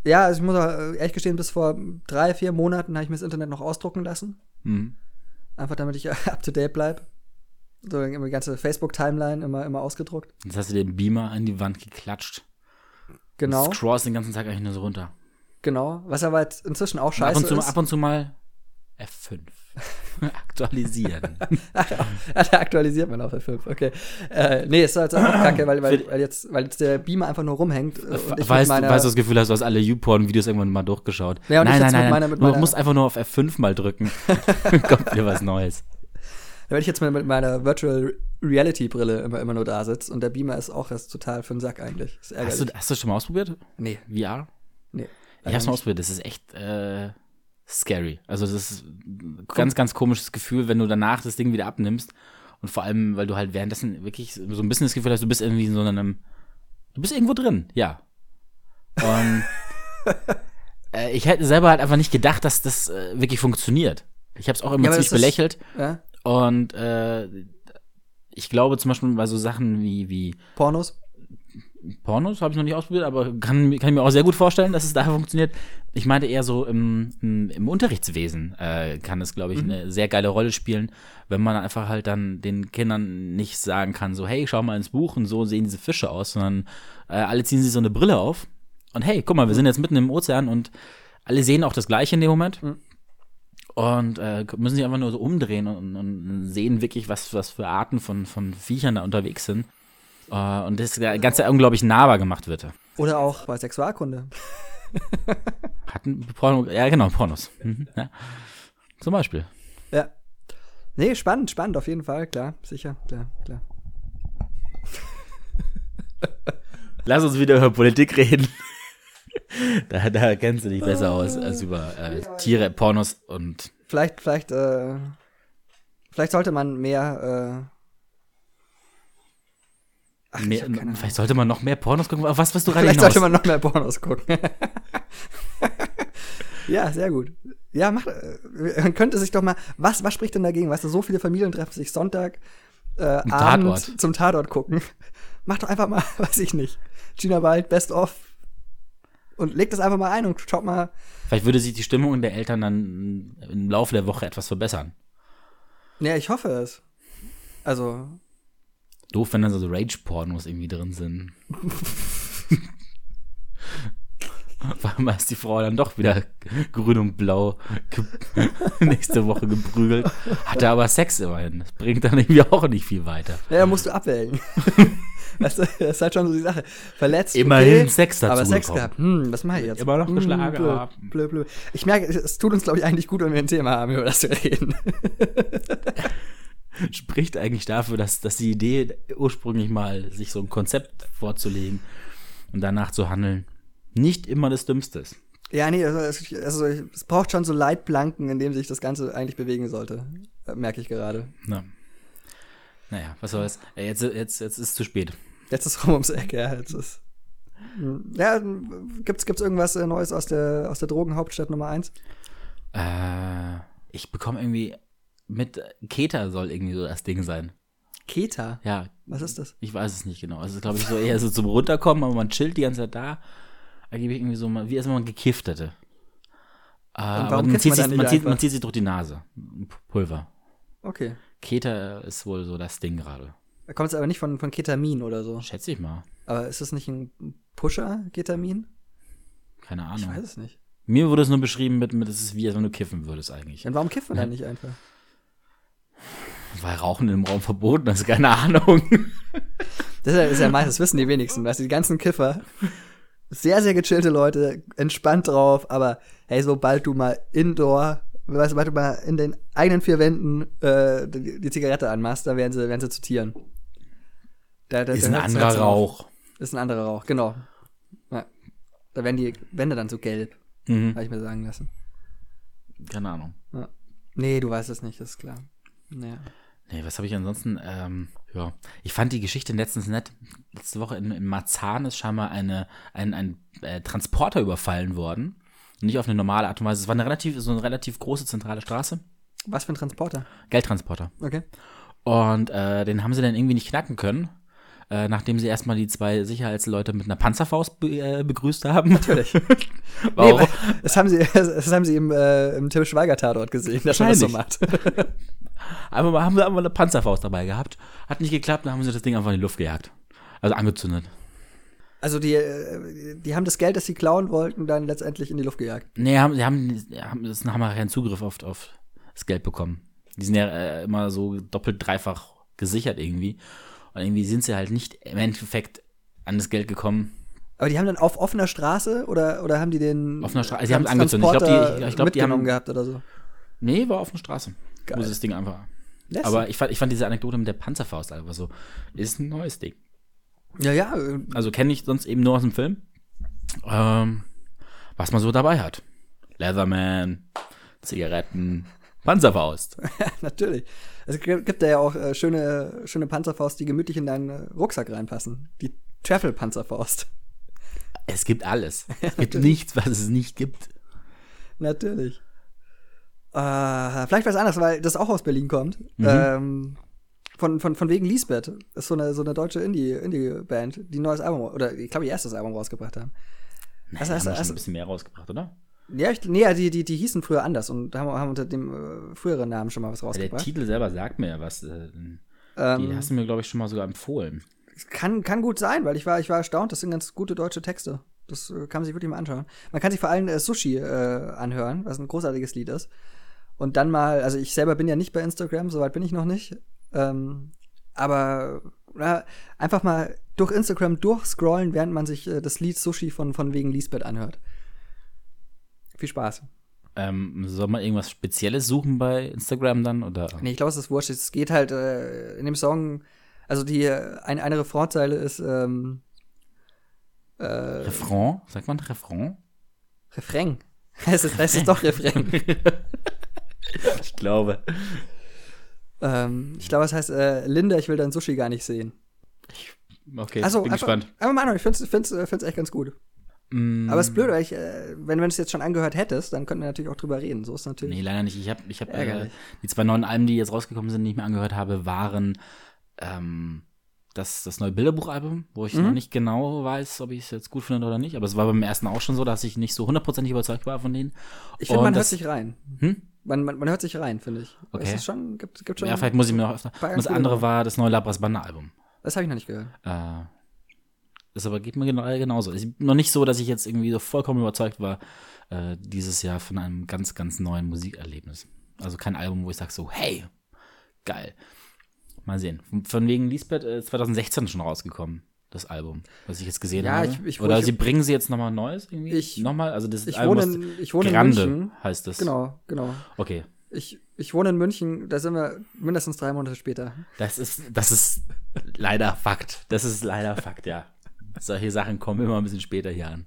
Ja, also ich muss auch äh, ehrlich gestehen, bis vor drei, vier Monaten habe ich mir das Internet noch ausdrucken lassen. Mhm. Einfach damit ich up to date bleibe. So immer die ganze Facebook-Timeline immer, immer ausgedruckt. Jetzt hast du den Beamer an die Wand geklatscht. Genau, Und scrollst den ganzen Tag eigentlich nur so runter. genau. Was aber jetzt inzwischen auch ab, scheiße und zu, ist. ab und zu mal F5. Aktualisieren. Ja, da aktualisiert man auf der 5, okay. Äh, nee, ist halt auch kacke, weil, weil, weil, jetzt, weil jetzt der Beamer einfach nur rumhängt. äh, weißt, du, weißt du das Gefühl, hast du hast alle YouPorn-Videos irgendwann mal durchgeschaut? Ja, nein, nein, nein, meiner- mit du meiner- musst einfach nur auf F5 mal drücken. Kommt dir was Neues. Wenn ich jetzt mit, mit meiner Virtual Reality Brille immer, immer nur da sitze und der Beamer ist auch erst total für den Sack eigentlich. Hast du, hast du schon mal ausprobiert? nee, VR? nee. Ich hab's mal ausprobiert, das ist echt äh, scary. Also das ist ein ganz, ganz komisches Gefühl, wenn du danach das Ding wieder abnimmst. Und vor allem, weil du halt währenddessen wirklich so ein bisschen das Gefühl hast, du bist irgendwie in so einem, du bist irgendwo drin, ja. Und äh, ich hätte selber halt einfach nicht gedacht, dass das äh, wirklich funktioniert. Ich habe es auch immer Ja, ziemlich ist- belächelt. Ja? Und äh, ich glaube zum Beispiel bei so Sachen wie, wie Pornos? Pornos habe ich noch nicht ausprobiert, aber kann, kann ich mir auch sehr gut vorstellen, dass es daher funktioniert. Ich meinte eher so im, im, im Unterrichtswesen äh, kann es, glaube ich, eine sehr geile Rolle spielen, wenn man einfach halt dann den Kindern nicht sagen kann, so, hey, schau mal ins Buch und so sehen diese Fische aus, sondern äh, alle ziehen sich so eine Brille auf und hey, guck mal, wir sind jetzt mitten im Ozean und alle sehen auch das Gleiche in dem Moment. Mhm. Und äh, müssen sich einfach nur so umdrehen und, und sehen wirklich, was, was für Arten von, von Viechern da unterwegs sind. Äh, und das Ganze unglaublich nahbar gemacht wird. Oder auch bei Sexualkunde. Hatten Porno, ja genau, Pornos. Mhm, ja. Zum Beispiel. Ja. Nee, spannend, spannend, auf jeden Fall, klar, sicher, klar, klar. Lass uns wieder über Politik reden. da, da kennst du dich besser aus als über äh, Tiere, Pornos und Vielleicht, vielleicht, äh, vielleicht sollte man mehr, äh, Ach, mehr, vielleicht sollte man noch mehr Pornos gucken. Auf Was, was du gerade Vielleicht hinaus? sollte man noch mehr Pornos gucken. ja, sehr gut. Ja, mach, äh, man könnte sich doch mal, was, was spricht denn dagegen? Weißt du, so viele Familien treffen sich Sonntag äh, Abend Tatort. zum Tatort gucken. Mach doch einfach mal, weiß ich nicht, Gina Wald, Best of und leg das einfach mal ein und schaut mal. Vielleicht würde sich die Stimmung der Eltern dann im Laufe der Woche etwas verbessern. Ja, ich hoffe es. Also, Doof, wenn dann so Rage-Pornos irgendwie drin sind. Vor allem ist die Frau dann doch wieder grün und blau nächste Woche geprügelt. Hatte aber Sex immerhin. Das bringt dann irgendwie auch nicht viel weiter. ja, da musst du abwägen. das ist halt schon so die Sache. Verletzt, Immerhin okay, Sex dazu Aber Sex bekommen. gehabt. Hm, was mache ich jetzt? Immer noch Hm, geschlagen blöd, haben. blöd, blöd. Ich merke, es tut uns, glaube ich, eigentlich gut, wenn wir ein Thema haben, über das wir reden. Spricht eigentlich dafür, dass, dass die Idee ursprünglich mal, sich so ein Konzept vorzulegen und danach zu handeln, nicht immer das Dümmste ist. Ja, nee, also es, also es braucht schon so Leitplanken, in denen sich das Ganze eigentlich bewegen sollte. Äh, Merke ich gerade. Na. Naja, was soll's. Äh, Jetzt, jetzt, jetzt ist es zu spät. Jetzt ist rum ums Eck, ja. Jetzt ist, Hm, ja, gibt's, gibt's irgendwas äh, Neues aus der, aus der Drogenhauptstadt Nummer 1? Äh, ich bekomme irgendwie mit Keta soll irgendwie so das Ding sein. Keta. Ja, Was ist das? ich weiß es nicht genau. Es ist, glaube ich, so eher so zum Runterkommen, aber man chillt die ganze Zeit da. Angeblich irgendwie so, wie als wenn man gekifft hätte. Äh, warum man zieht, man sich, man, zieht, man zieht sich durch die Nase. Pulver. Okay. Keta ist wohl so das Ding gerade. Da kommt es aber nicht von, von Ketamin oder so. Schätze ich mal. Aber ist das nicht ein Pusher, Ketamin? Keine Ich Ahnung. weiß es nicht. Mir wurde es nur beschrieben mit, mit es ist wie, als wenn du kiffen würdest eigentlich. Dann warum kifft man Ja. dann nicht einfach? Weil Rauchen im Raum verboten ist, keine Ahnung. Das ist ja, ist ja meistens, das wissen die wenigsten. Weißt du, die ganzen Kiffer, sehr, sehr gechillte Leute, entspannt drauf, aber hey, sobald du mal indoor, weißt du, sobald du mal in den eigenen vier Wänden äh, die, die Zigarette anmachst, da werden sie, werden sie zu Tieren. Da, da, Ist ein anderer auf. Rauch. Ist ein anderer Rauch, genau. Ja. Da werden die Wände dann so gelb, Mhm. habe ich mir sagen lassen. Keine Ahnung. Ja. Nee, du weißt es nicht, das ist klar. Naja. Nee, was habe ich ansonsten? Ähm, ja, ich fand die Geschichte letztens nett. Letzte Woche in, in Marzahn ist scheinbar eine, ein, ein äh, Transporter überfallen worden. Nicht auf eine normale Art und Weise. Es war eine relativ, so eine relativ große zentrale Straße. Was für ein Transporter? Geldtransporter. Okay. Und äh, den haben sie dann irgendwie nicht knacken können. Äh, nachdem sie erstmal die zwei Sicherheitsleute mit einer Panzerfaust be äh, begrüßt haben. Natürlich. Warum? Nee, das haben sie, das haben sie im, äh, im Tim Schweiger Tatort gesehen, dass er das so macht. Einfach mal, haben sie einfach eine Panzerfaust dabei gehabt. Hat nicht geklappt, dann haben sie das Ding einfach in die Luft gejagt. Also angezündet. Also die, äh, die haben das Geld, das sie klauen wollten, dann letztendlich in die Luft gejagt. Nee, haben, sie haben, haben, das haben wir keinen Zugriff auf, auf das Geld bekommen. Die sind ja äh, immer so doppelt, dreifach gesichert irgendwie. Und irgendwie sind sie halt nicht im Endeffekt an das Geld gekommen. Aber die haben dann auf offener Straße oder, oder haben die den Auf einer Straße- sie haben es angezündet. Ich glaub, die- ich glaub, die haben- gehabt oder so? Nee, war auf der Straße. Geil. Wo sie das Ding einfach. Lässig. Aber ich fand, ich fand diese Anekdote mit der Panzerfaust einfach so, ist ein neues Ding. ja, ja, Also kenne ich sonst eben nur aus dem Film. Ähm, was man so dabei hat. Leatherman, Zigaretten, Panzerfaust. natürlich. Es gibt gibt da ja auch äh, schöne, schöne Panzerfaust, die gemütlich in deinen äh, Rucksack reinpassen. Die Travel-Panzerfaust. Es gibt alles. Es gibt nichts, was es nicht gibt. Natürlich. Äh, vielleicht was anderes, weil das auch aus Berlin kommt. Mhm. Ähm, von, von, von wegen Lisbeth. Das ist so eine, so eine deutsche Indie- Indie-Band, die ein neues Album, oder ich glaube, ihr erstes Album rausgebracht haben. Nee, Also, haben also, schon also- ein bisschen mehr rausgebracht, oder? Ja, ich, nee, die, die, die hießen früher anders und haben, haben unter dem äh, früheren Namen schon mal was Der rausgebracht. Titel selber sagt mir ja was. Äh, die Ähm, hast du mir, glaube ich, schon mal sogar empfohlen. kann, kann gut sein, weil ich war, ich war erstaunt, das sind ganz gute deutsche Texte. Das äh, kann man sich wirklich mal anschauen. Man kann sich vor allem äh, Sushi äh, anhören, was ein großartiges Lied ist. Und dann mal, also ich selber bin ja nicht bei Instagram, soweit bin ich noch nicht. Ähm, aber na, einfach mal durch Instagram durchscrollen, während man sich äh, das Lied Sushi von, von wegen Lisbeth anhört. Viel Spaß. Ähm, soll man irgendwas Spezielles suchen bei Instagram dann? Oder? Nee, ich glaube, es ist wurscht. Es geht halt äh, in dem Song, also die äh, eine, Refrainzeile ist ähm, äh, Refrain? Sagt man Refrain? Refrain. Es ist, es ist doch Refrain. Ich glaube. ähm, ich glaube, es heißt äh, Linda, ich will dein Sushi gar nicht sehen. Okay, Also, bin einfach, gespannt. einfach mal anhören. Ich finde es echt ganz gut. Mm, Aber es ist blöd, weil ich, äh, wenn du es jetzt schon angehört hättest, dann könnten wir natürlich auch drüber reden. So ist natürlich. Nee, leider nicht. Ich habe ich hab, äh, die zwei neuen Alben, die jetzt rausgekommen sind, die ich mir angehört habe, waren ähm, das, das neue Bilderbuchalbum, wo ich Mhm. noch nicht genau weiß, ob ich es jetzt gut finde oder nicht. Aber es war beim ersten auch schon so, dass ich nicht so hundertprozentig überzeugt war von denen. ich finde, man hört das- sich rein. Hm? Man, man, man hört sich rein, finde ich. Okay. Es ist schon, gibt, gibt schon. Ja, vielleicht muss ich mir noch öfter. Und das andere war das neue Labras Banda Album. Das habe ich noch nicht gehört. Äh, das aber geht mir genau, genauso. Es ist noch nicht so, dass ich jetzt irgendwie so vollkommen überzeugt war, äh, dieses Jahr von einem ganz, ganz neuen Musikerlebnis. Also kein Album, wo ich sage so, hey, geil. Mal sehen. Von, wegen Lisbeth äh, 2016 schon rausgekommen, das Album, was ich jetzt gesehen Ja, habe. ich- ich- Oder ich- sie bringen sie jetzt nochmal Neues irgendwie? Ich- nochmal? Also das Ich Album wohne ist in, ich wohne in Grande München. heißt das. Genau, genau. Okay. Ich, ich wohne in München, da sind wir mindestens drei Monate später. Das ist, das ist leider Fakt. Das ist leider Fakt, ja. Solche Sachen kommen immer ein bisschen später hier an.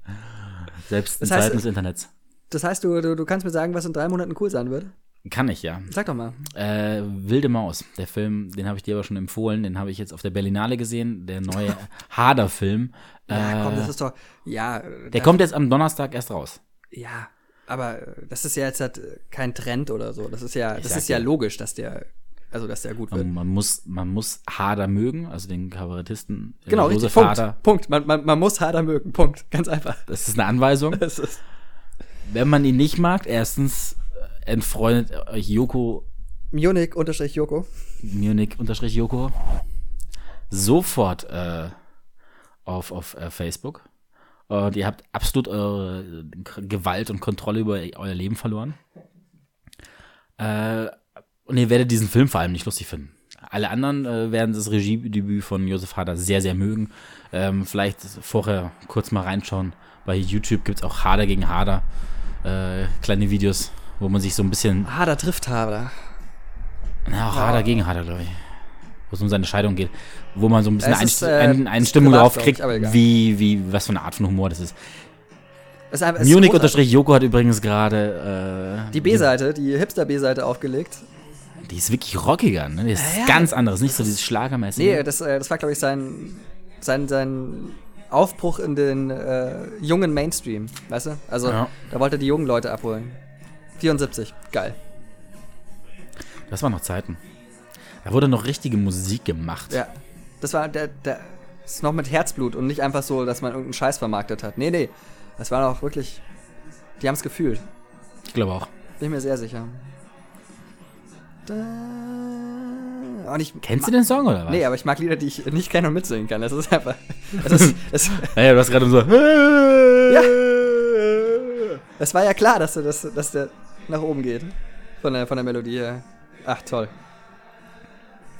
Selbst in Das heißt, Zeiten des Internets. Das heißt, du, du, du kannst mir sagen, was in drei Monaten cool sein wird? Kann ich, ja. Sag doch mal. Äh, Wilde Maus, der Film, den habe ich dir aber schon empfohlen, den habe ich jetzt auf der Berlinale gesehen, der neue Hader-Film. Ja, äh, komm, das ist doch. Ja, der kommt jetzt am Donnerstag erst raus. Ja, aber äh, das ist ja jetzt halt äh, kein Trend oder so. Das ist ja, das ist ja dir. logisch, dass der, also dass der gut wird. Man, man, muss, man muss Hader mögen, also den Kabarettisten äh, genau, richtig. Josef Punkt. Hader. Punkt. Man, man, man muss Hader mögen. Punkt. Ganz einfach. Das ist eine Anweisung. Das ist, Wenn man ihn nicht mag, erstens äh, entfreundet euch Joko Munich unterstrich Joko. Munich unterstrich Joko sofort äh, auf, auf äh, Facebook. Und ihr habt absolut eure K- Gewalt und Kontrolle über euer Leben verloren. Äh, und ihr werdet diesen Film vor allem nicht lustig finden. Alle anderen äh, werden das Regiedebüt von Josef Hader sehr, sehr mögen. Ähm, vielleicht vorher kurz mal reinschauen. Bei YouTube gibt es auch Hader gegen Hader. Äh, kleine Videos, wo man sich so ein bisschen Hader trifft Hader. ja, auch Hader gegen Hader, glaube ich. Wo es um seine Scheidung geht. Wo man so ein bisschen eine Einst- äh, ist Einstimmung glaub kriegt, wie, wie, was für eine Art von Humor das ist. Es ist einfach, es ist Munich großartig. unterstrich Joko hat übrigens gerade, äh, Die B-Seite, die Hipster-B-Seite aufgelegt. Die ist wirklich rockiger, ne? Die ist Ja, ja. ganz anderes, nicht so dieses Schlagermäßige. Nee, das, äh, das war, glaube ich, sein, sein, sein Aufbruch in den äh, jungen Mainstream, weißt du? Also, Ja. da wollte er die jungen Leute abholen. 74, geil. Das waren noch Zeiten. Da wurde noch richtige Musik gemacht. Ja. Das war der, der ist noch mit Herzblut und nicht einfach so, dass man irgendeinen Scheiß vermarktet hat. Nee, nee. Das war auch wirklich. Die haben es gefühlt. Ich glaube auch. Bin ich mir sehr sicher. Da, und ich Kennst du den Song oder was? Nee, aber ich mag Lieder, die ich nicht kenne und mitsingen kann. Das ist einfach. Das, ist, das, Naja, du hast gerade so. Ja. das war ja klar, dass, der- dass, dass der nach oben geht. Von der, von der Melodie her. Ach, toll.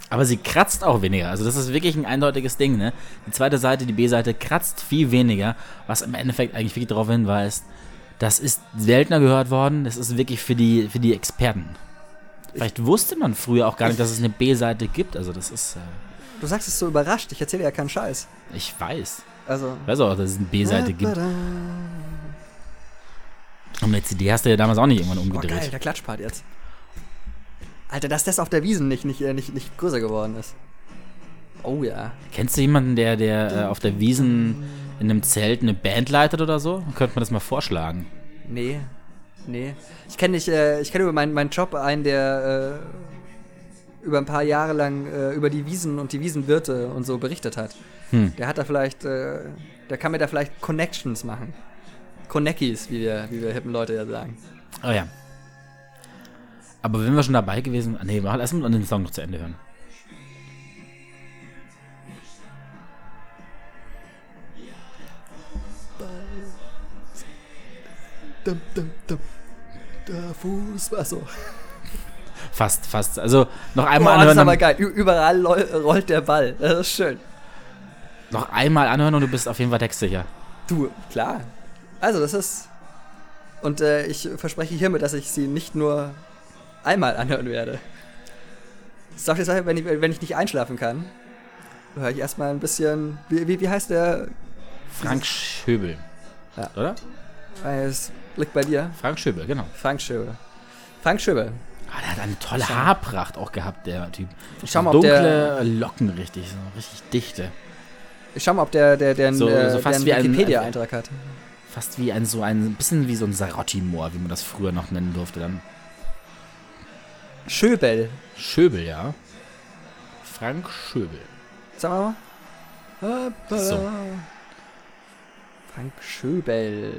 Aber sie kratzt auch weniger. Also das ist wirklich ein eindeutiges Ding, ne? Die zweite Seite, die B-Seite, kratzt viel weniger, was im Endeffekt eigentlich wirklich darauf hinweist, das ist seltener gehört worden, das ist wirklich für die, für die Experten. Vielleicht wusste man früher auch gar nicht, dass es eine B-Seite gibt. Also das ist, äh, Du sagst es so überrascht. Ich erzähle ja keinen Scheiß. ich weiß. Also. Ich weiß auch, dass es eine B-Seite gibt. Und eine CD hast du ja damals auch nicht irgendwann Oh, geil, umgedreht. der Klatschpart jetzt. Alter, dass das auf der Wiesen nicht, nicht, äh, nicht, nicht größer geworden ist. Oh ja. Kennst du jemanden, der, der äh, auf der Wiesen in einem Zelt eine Band leitet oder so? Könnte man das mal vorschlagen. Nee. Nee. Ich kenne nicht, äh, ich kenne über meinen, meinen Job einen, der äh, über ein paar Jahre lang äh, über die Wiesen und die Wiesenwirte und so berichtet hat. Hm. Der hat da vielleicht, äh, der kann mir da vielleicht Connections machen. Conneckies, wie wir, wie wir hippen Leute ja sagen. Oh ja. Aber wenn wir schon dabei gewesen nee, mach- lass uns den Song noch zu Ende hören. Dum, dum. Der Fuß war so. Fast, fast. Also noch Boah, einmal das ist anhören. aber geil. Überall rollt der Ball. Das ist schön. noch einmal anhören und du bist auf jeden Fall textsicher. Du, klar. Also, das ist. Und äh, ich verspreche hiermit, dass ich sie nicht nur einmal anhören werde. Das ist auch die Sache, wenn ich, wenn ich nicht einschlafen kann, höre ich erstmal ein bisschen. Wie, wie, wie heißt der? Frank Schöbel. Ja. Oder? Es liegt bei dir. Frank Schöbel, genau. Frank Schöbel. Frank Schöbel. Ah, der hat eine tolle Haarpracht auch gehabt, der Typ. Schau mal, ob Dunkle der- Locken richtig, so richtig dichte. Ich schau mal, ob der, der, der, So- der, so fast der wie einen ein- Wikipedia-Eintrag hat. Fast wie ein so ein bisschen wie so ein Sarotti-Moor, wie man das früher noch nennen durfte dann. Schöbel. Schöbel, ja. Frank Schöbel. Wir mal. So. Frank Schöbel.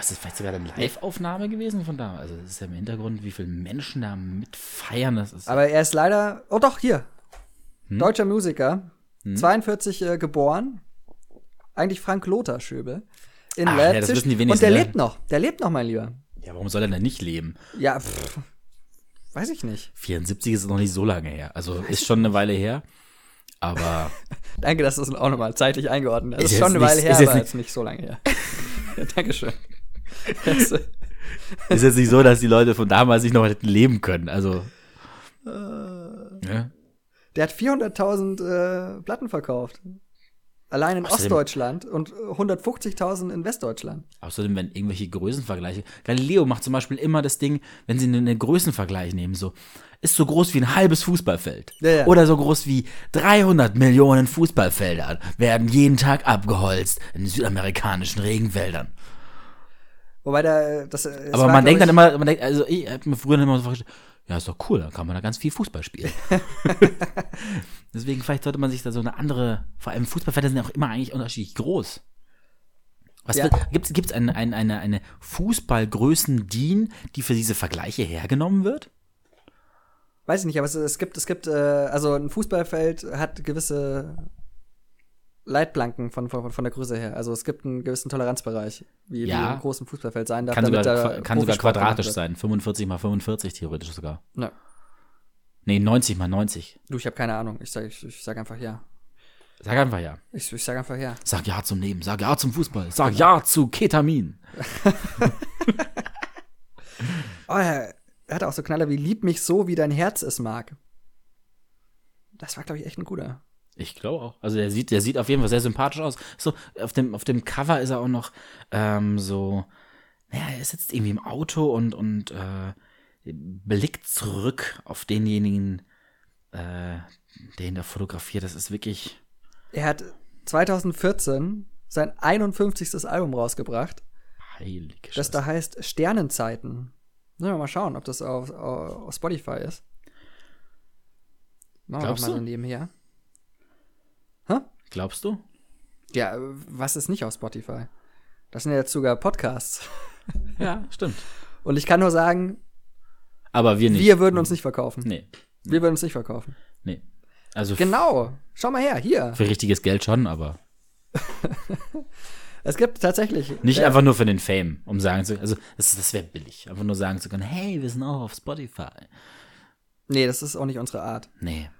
Oh, ist das vielleicht sogar eine Live-Aufnahme gewesen von da? Also, das ist ja im Hintergrund, wie viele Menschen da mitfeiern. Das ist Aber er ist leider. Oh doch, hier. Hm? Deutscher Musiker. 42 äh, geboren. Eigentlich Frank Lothar Schöbel. In Ach, ja, das Leipzig. wissen die Und der ne? lebt noch. Der lebt noch, mein Lieber. ja, warum soll er denn nicht leben? Ja, pff, weiß ich nicht. 74 ist noch nicht so lange her. Also, ist schon eine Weile her. Aber Danke, dass du es auch nochmal zeitlich eingeordnet hast. Das Ist ist schon eine Weile nicht- her, ist jetzt aber nicht- jetzt nicht so lange her. ja, Dankeschön. Äh, ist jetzt nicht so, dass die Leute von damals nicht noch hätten leben können. Also. Äh. Ja. der hat 400.000 äh, Platten verkauft. Allein in Außerdem- Ostdeutschland und 150.000 in Westdeutschland. Außerdem, wenn irgendwelche Größenvergleiche. Galileo macht zum Beispiel immer das Ding, wenn sie einen Größenvergleich nehmen, so, ist so groß wie ein halbes Fußballfeld. Ja, ja. Oder so groß wie 300 Millionen Fußballfelder werden jeden Tag abgeholzt in südamerikanischen Regenwäldern. Wobei der, das, es Aber war, man denkt dann immer, man denkt, also ich hab mir früher immer so vorgestellt, ja, ist doch cool, dann kann man da ganz viel Fußball spielen. Deswegen vielleicht sollte man sich da so eine andere, vor allem Fußballfelder sind ja auch immer eigentlich unterschiedlich groß. Was Ja. wird, gibt's, gibt's ein, ein, eine, eine Fußballgrößen-DIN, die für diese Vergleiche hergenommen wird? Weiß ich nicht, aber es, es gibt, es gibt, äh, also ein Fußballfeld hat gewisse Leitplanken von, von, von der Größe her. Also es gibt einen gewissen Toleranzbereich, wie, Ja. wie ein großen Fußballfeld sein darf. Kann sogar, da kann sogar quadratisch sein. 45 mal 45 theoretisch sogar. Ja. Nee, 90 mal 90. Du, ich habe keine Ahnung. Ich sag, ich, ich sag einfach ja. Sag einfach ja. Ich, ich sag einfach ja. Sag ja zum Leben, sag ja zum Fußball, sag ja zu Ketamin. Oh, er, hatte auch so Knaller wie Lieb mich so, wie dein Herz es mag. Das war, glaube ich, echt ein guter. Ich glaube auch. Also der sieht, der sieht auf jeden Fall sehr sympathisch aus. So, auf dem, auf dem Cover ist er auch noch ähm, so, naja, er sitzt irgendwie im Auto und, und äh, blickt zurück auf denjenigen, äh, den er fotografiert. Das ist wirklich. Er hat 2014 sein 51. Album rausgebracht, heilig. das Scheiße. da heißt Sternenzeiten. Sollen wir mal schauen, ob das auf, auf, Spotify ist. Machen wir mal so nebenher. Hä? Glaubst du? Ja, was ist nicht auf Spotify? Das sind ja jetzt sogar Podcasts. Ja, stimmt. Und ich kann nur sagen, Aber wir nicht. wir würden uns nicht verkaufen. Nee, Wir würden uns nicht verkaufen. nee. Also Genau. Schau mal her, hier. für richtiges Geld schon, aber Es gibt tatsächlich. nicht äh, einfach nur für den Fame, um sagen zu also das, das wäre billig. Einfach nur sagen zu können, hey, wir sind auch auf Spotify. Nee, das ist auch nicht unsere Art. Nee.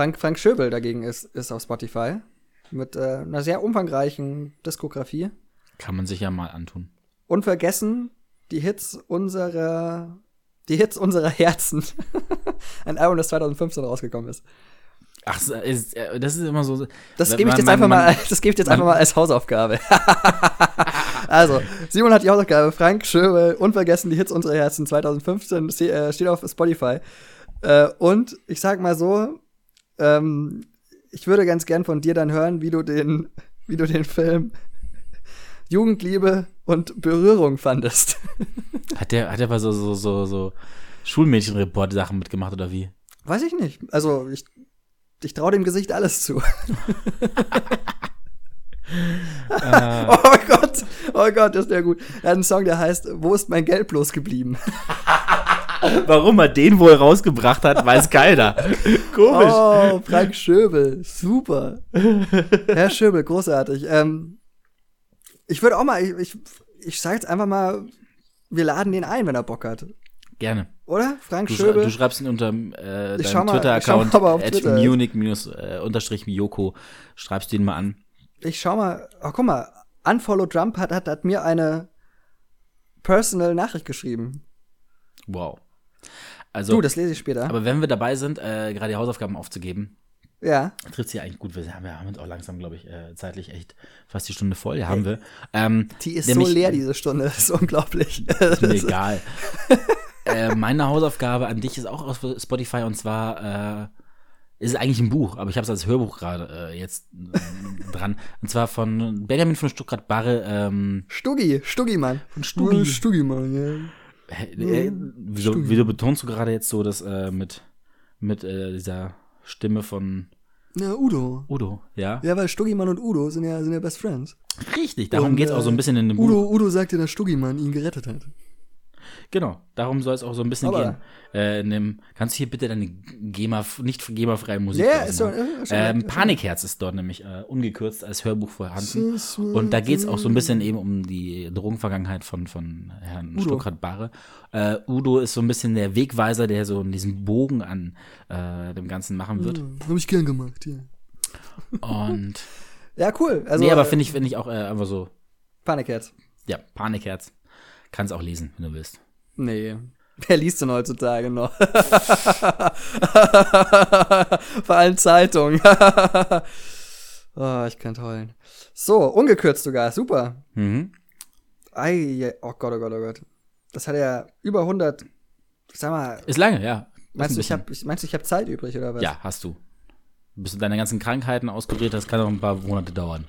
Frank, Frank Schöbel dagegen ist, ist auf Spotify. Mit äh, einer sehr umfangreichen Diskografie. Kann man sich ja mal antun. Unvergessen die Hits unserer. Die Hits unserer Herzen. Ein Album, das 2015 rausgekommen ist. Ach, ist, äh, das ist immer so. Das gebe ich man- jetzt man- einfach man- mal, das gebe ich jetzt einfach mal als Hausaufgabe. also, Simon hat die Hausaufgabe, Frank Schöbel, unvergessen die Hits unserer Herzen 2015, ste- äh, steht auf Spotify. Äh, und ich sag mal so, ähm, ich würde ganz gern von dir dann hören, wie du den, wie du den Film Jugendliebe und Berührung fandest. Hat der, hat der bei so, so, so, so Schulmädchenreport-Sachen mitgemacht oder wie? Weiß ich nicht. Also, ich, ich traue dem Gesicht alles zu. Oh Gott, oh Gott, ist der gut. Er hat einen Song, der heißt Wo ist mein Geld bloß geblieben? Warum er den wohl rausgebracht hat, weiß keiner. Komisch. Oh, Frank Schöbel, super. Herr Schöbel, großartig. Ähm, ich würde auch mal, ich, ich, ich sage jetzt einfach mal, wir laden den ein, wenn er Bock hat. Gerne. Oder? Frank Du, Schöbel? du schreibst ihn unter äh, deinem Twitter-Account er at Twitter ist. Munich minus, äh. Schreibst du ihn mal an. ich schau mal, oh, guck mal, Unfollow Trump hat, hat, hat mir eine personal Nachricht geschrieben. Wow. Also, Du, das lese ich später. aber wenn wir dabei sind, äh, gerade die Hausaufgaben aufzugeben, ja. trifft sie eigentlich gut. Wir haben, wir haben uns auch langsam, glaube ich, äh, zeitlich echt fast die Stunde voll. Ja, haben wir. Ähm, Die ist nämlich- so leer, diese Stunde. Das ist unglaublich. Ist mir egal. äh, meine Hausaufgabe an dich ist auch auf Spotify und zwar äh, ist es eigentlich ein Buch, aber ich habe es als Hörbuch gerade äh, jetzt äh, dran. Und zwar von Benjamin von Stuttgart-Barre. Ähm, Stuggi, Stuggi, Mann. Von Stuggi. Stuggi, Mann, ja. Äh, wieso, wieso betonst du gerade jetzt so das äh, mit, mit äh, dieser Stimme von Na, Udo. Udo? Ja, Ja, weil Stuggimann und Udo sind ja, sind ja Best Friends. richtig. Darum Und, geht es auch so ein äh, bisschen in dem Buch. Udo, Udo sagte, dass Stuggimann ihn gerettet hat. Genau, darum soll es auch so ein bisschen Aber- gehen. Äh, dem, kannst du hier bitte deine GEMA, nicht GEMA-freie Musik Ja, ist machen? ist ähm, Panikherz ist dort nämlich äh, ungekürzt als Hörbuch vorhanden. Und da geht es auch so ein bisschen eben um die Drogenvergangenheit von, von Herrn Udo. Stuckrad-Barre. Äh, Udo ist so ein bisschen der Wegweiser, der so diesen Bogen an äh, dem Ganzen machen wird. Hm, Hab ich gern gemacht, ja. Und Ja, cool. Also, nee, aber äh, finde ich, finde ich auch äh, einfach so, Panikherz. ja, Panikherz. Kannst auch lesen, wenn du willst. Nee. Wer liest denn heutzutage noch? Vor allem Zeitung. oh, ich könnte heulen. So, ungekürzt sogar. Super. Mhm. Ei, oh Gott, oh Gott, oh Gott. Das hat ja über 100. Sag mal, Ist lange, ja. Meinst ein du, ich hab, meinst du, ich habe Zeit übrig oder was? Ja, hast du. Bis du deine ganzen Krankheiten auskuriert hast, kann auch ein paar Monate dauern.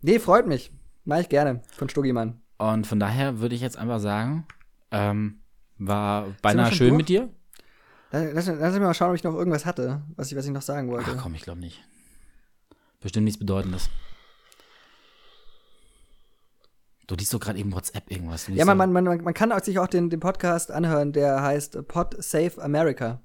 Nee, freut mich. Mach ich gerne. Von Stuggimann. Und von daher würde ich jetzt einfach sagen, ähm, war beinahe schön durch? mit dir. Lass, lass, lass mich mal schauen, ob ich noch irgendwas hatte, was ich, was ich noch sagen wollte. Ach komm, ich glaube nicht. Bestimmt nichts Bedeutendes. Du liest doch gerade eben WhatsApp irgendwas. Ja, man, man, man, man kann auch sich auch den, den Podcast anhören, der heißt Pod Save America.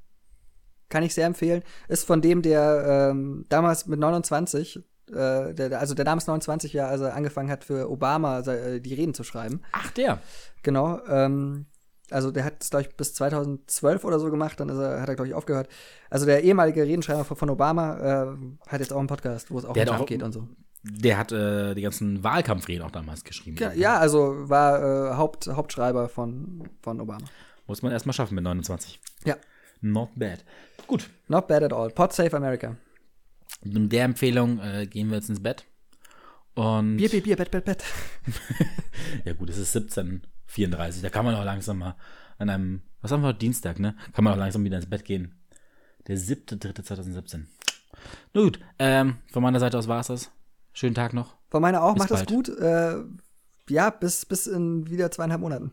Kann ich sehr empfehlen. Ist von dem, der ähm, damals mit 29, äh, der, also der damals 29 Jahre, also angefangen hat für Obama äh, die Reden zu schreiben. Ach, der. Genau. Ähm, also der hat es, glaube ich, bis 2012 oder so gemacht, dann er, hat er, glaube ich, aufgehört. Also der ehemalige Redenschreiber von, Obama äh, hat jetzt auch einen Podcast, wo es auch Der um Trump geht und so. Der hat äh, die ganzen Wahlkampfreden auch damals geschrieben. Ja, ja also war äh, Haupt, Hauptschreiber von, von Obama. Muss man erstmal schaffen mit 29. Ja. Not bad. Gut. Not bad at all. Pod Save America. Mit der Empfehlung äh, gehen wir jetzt ins Bett. Und Bier, Bier, Bier, Bett, Bett, Bett. ja gut, es ist 17.34. Da kann man auch langsam mal an einem, was haben wir heute, Dienstag, ne? Kann man auch langsam wieder ins Bett gehen. Der 7.3.2017. Na gut, ähm, von meiner Seite aus war es das. Schönen Tag noch. Von meiner auch, Bis macht das gut. Äh, ja, bis, bis in wieder zweieinhalb Monaten.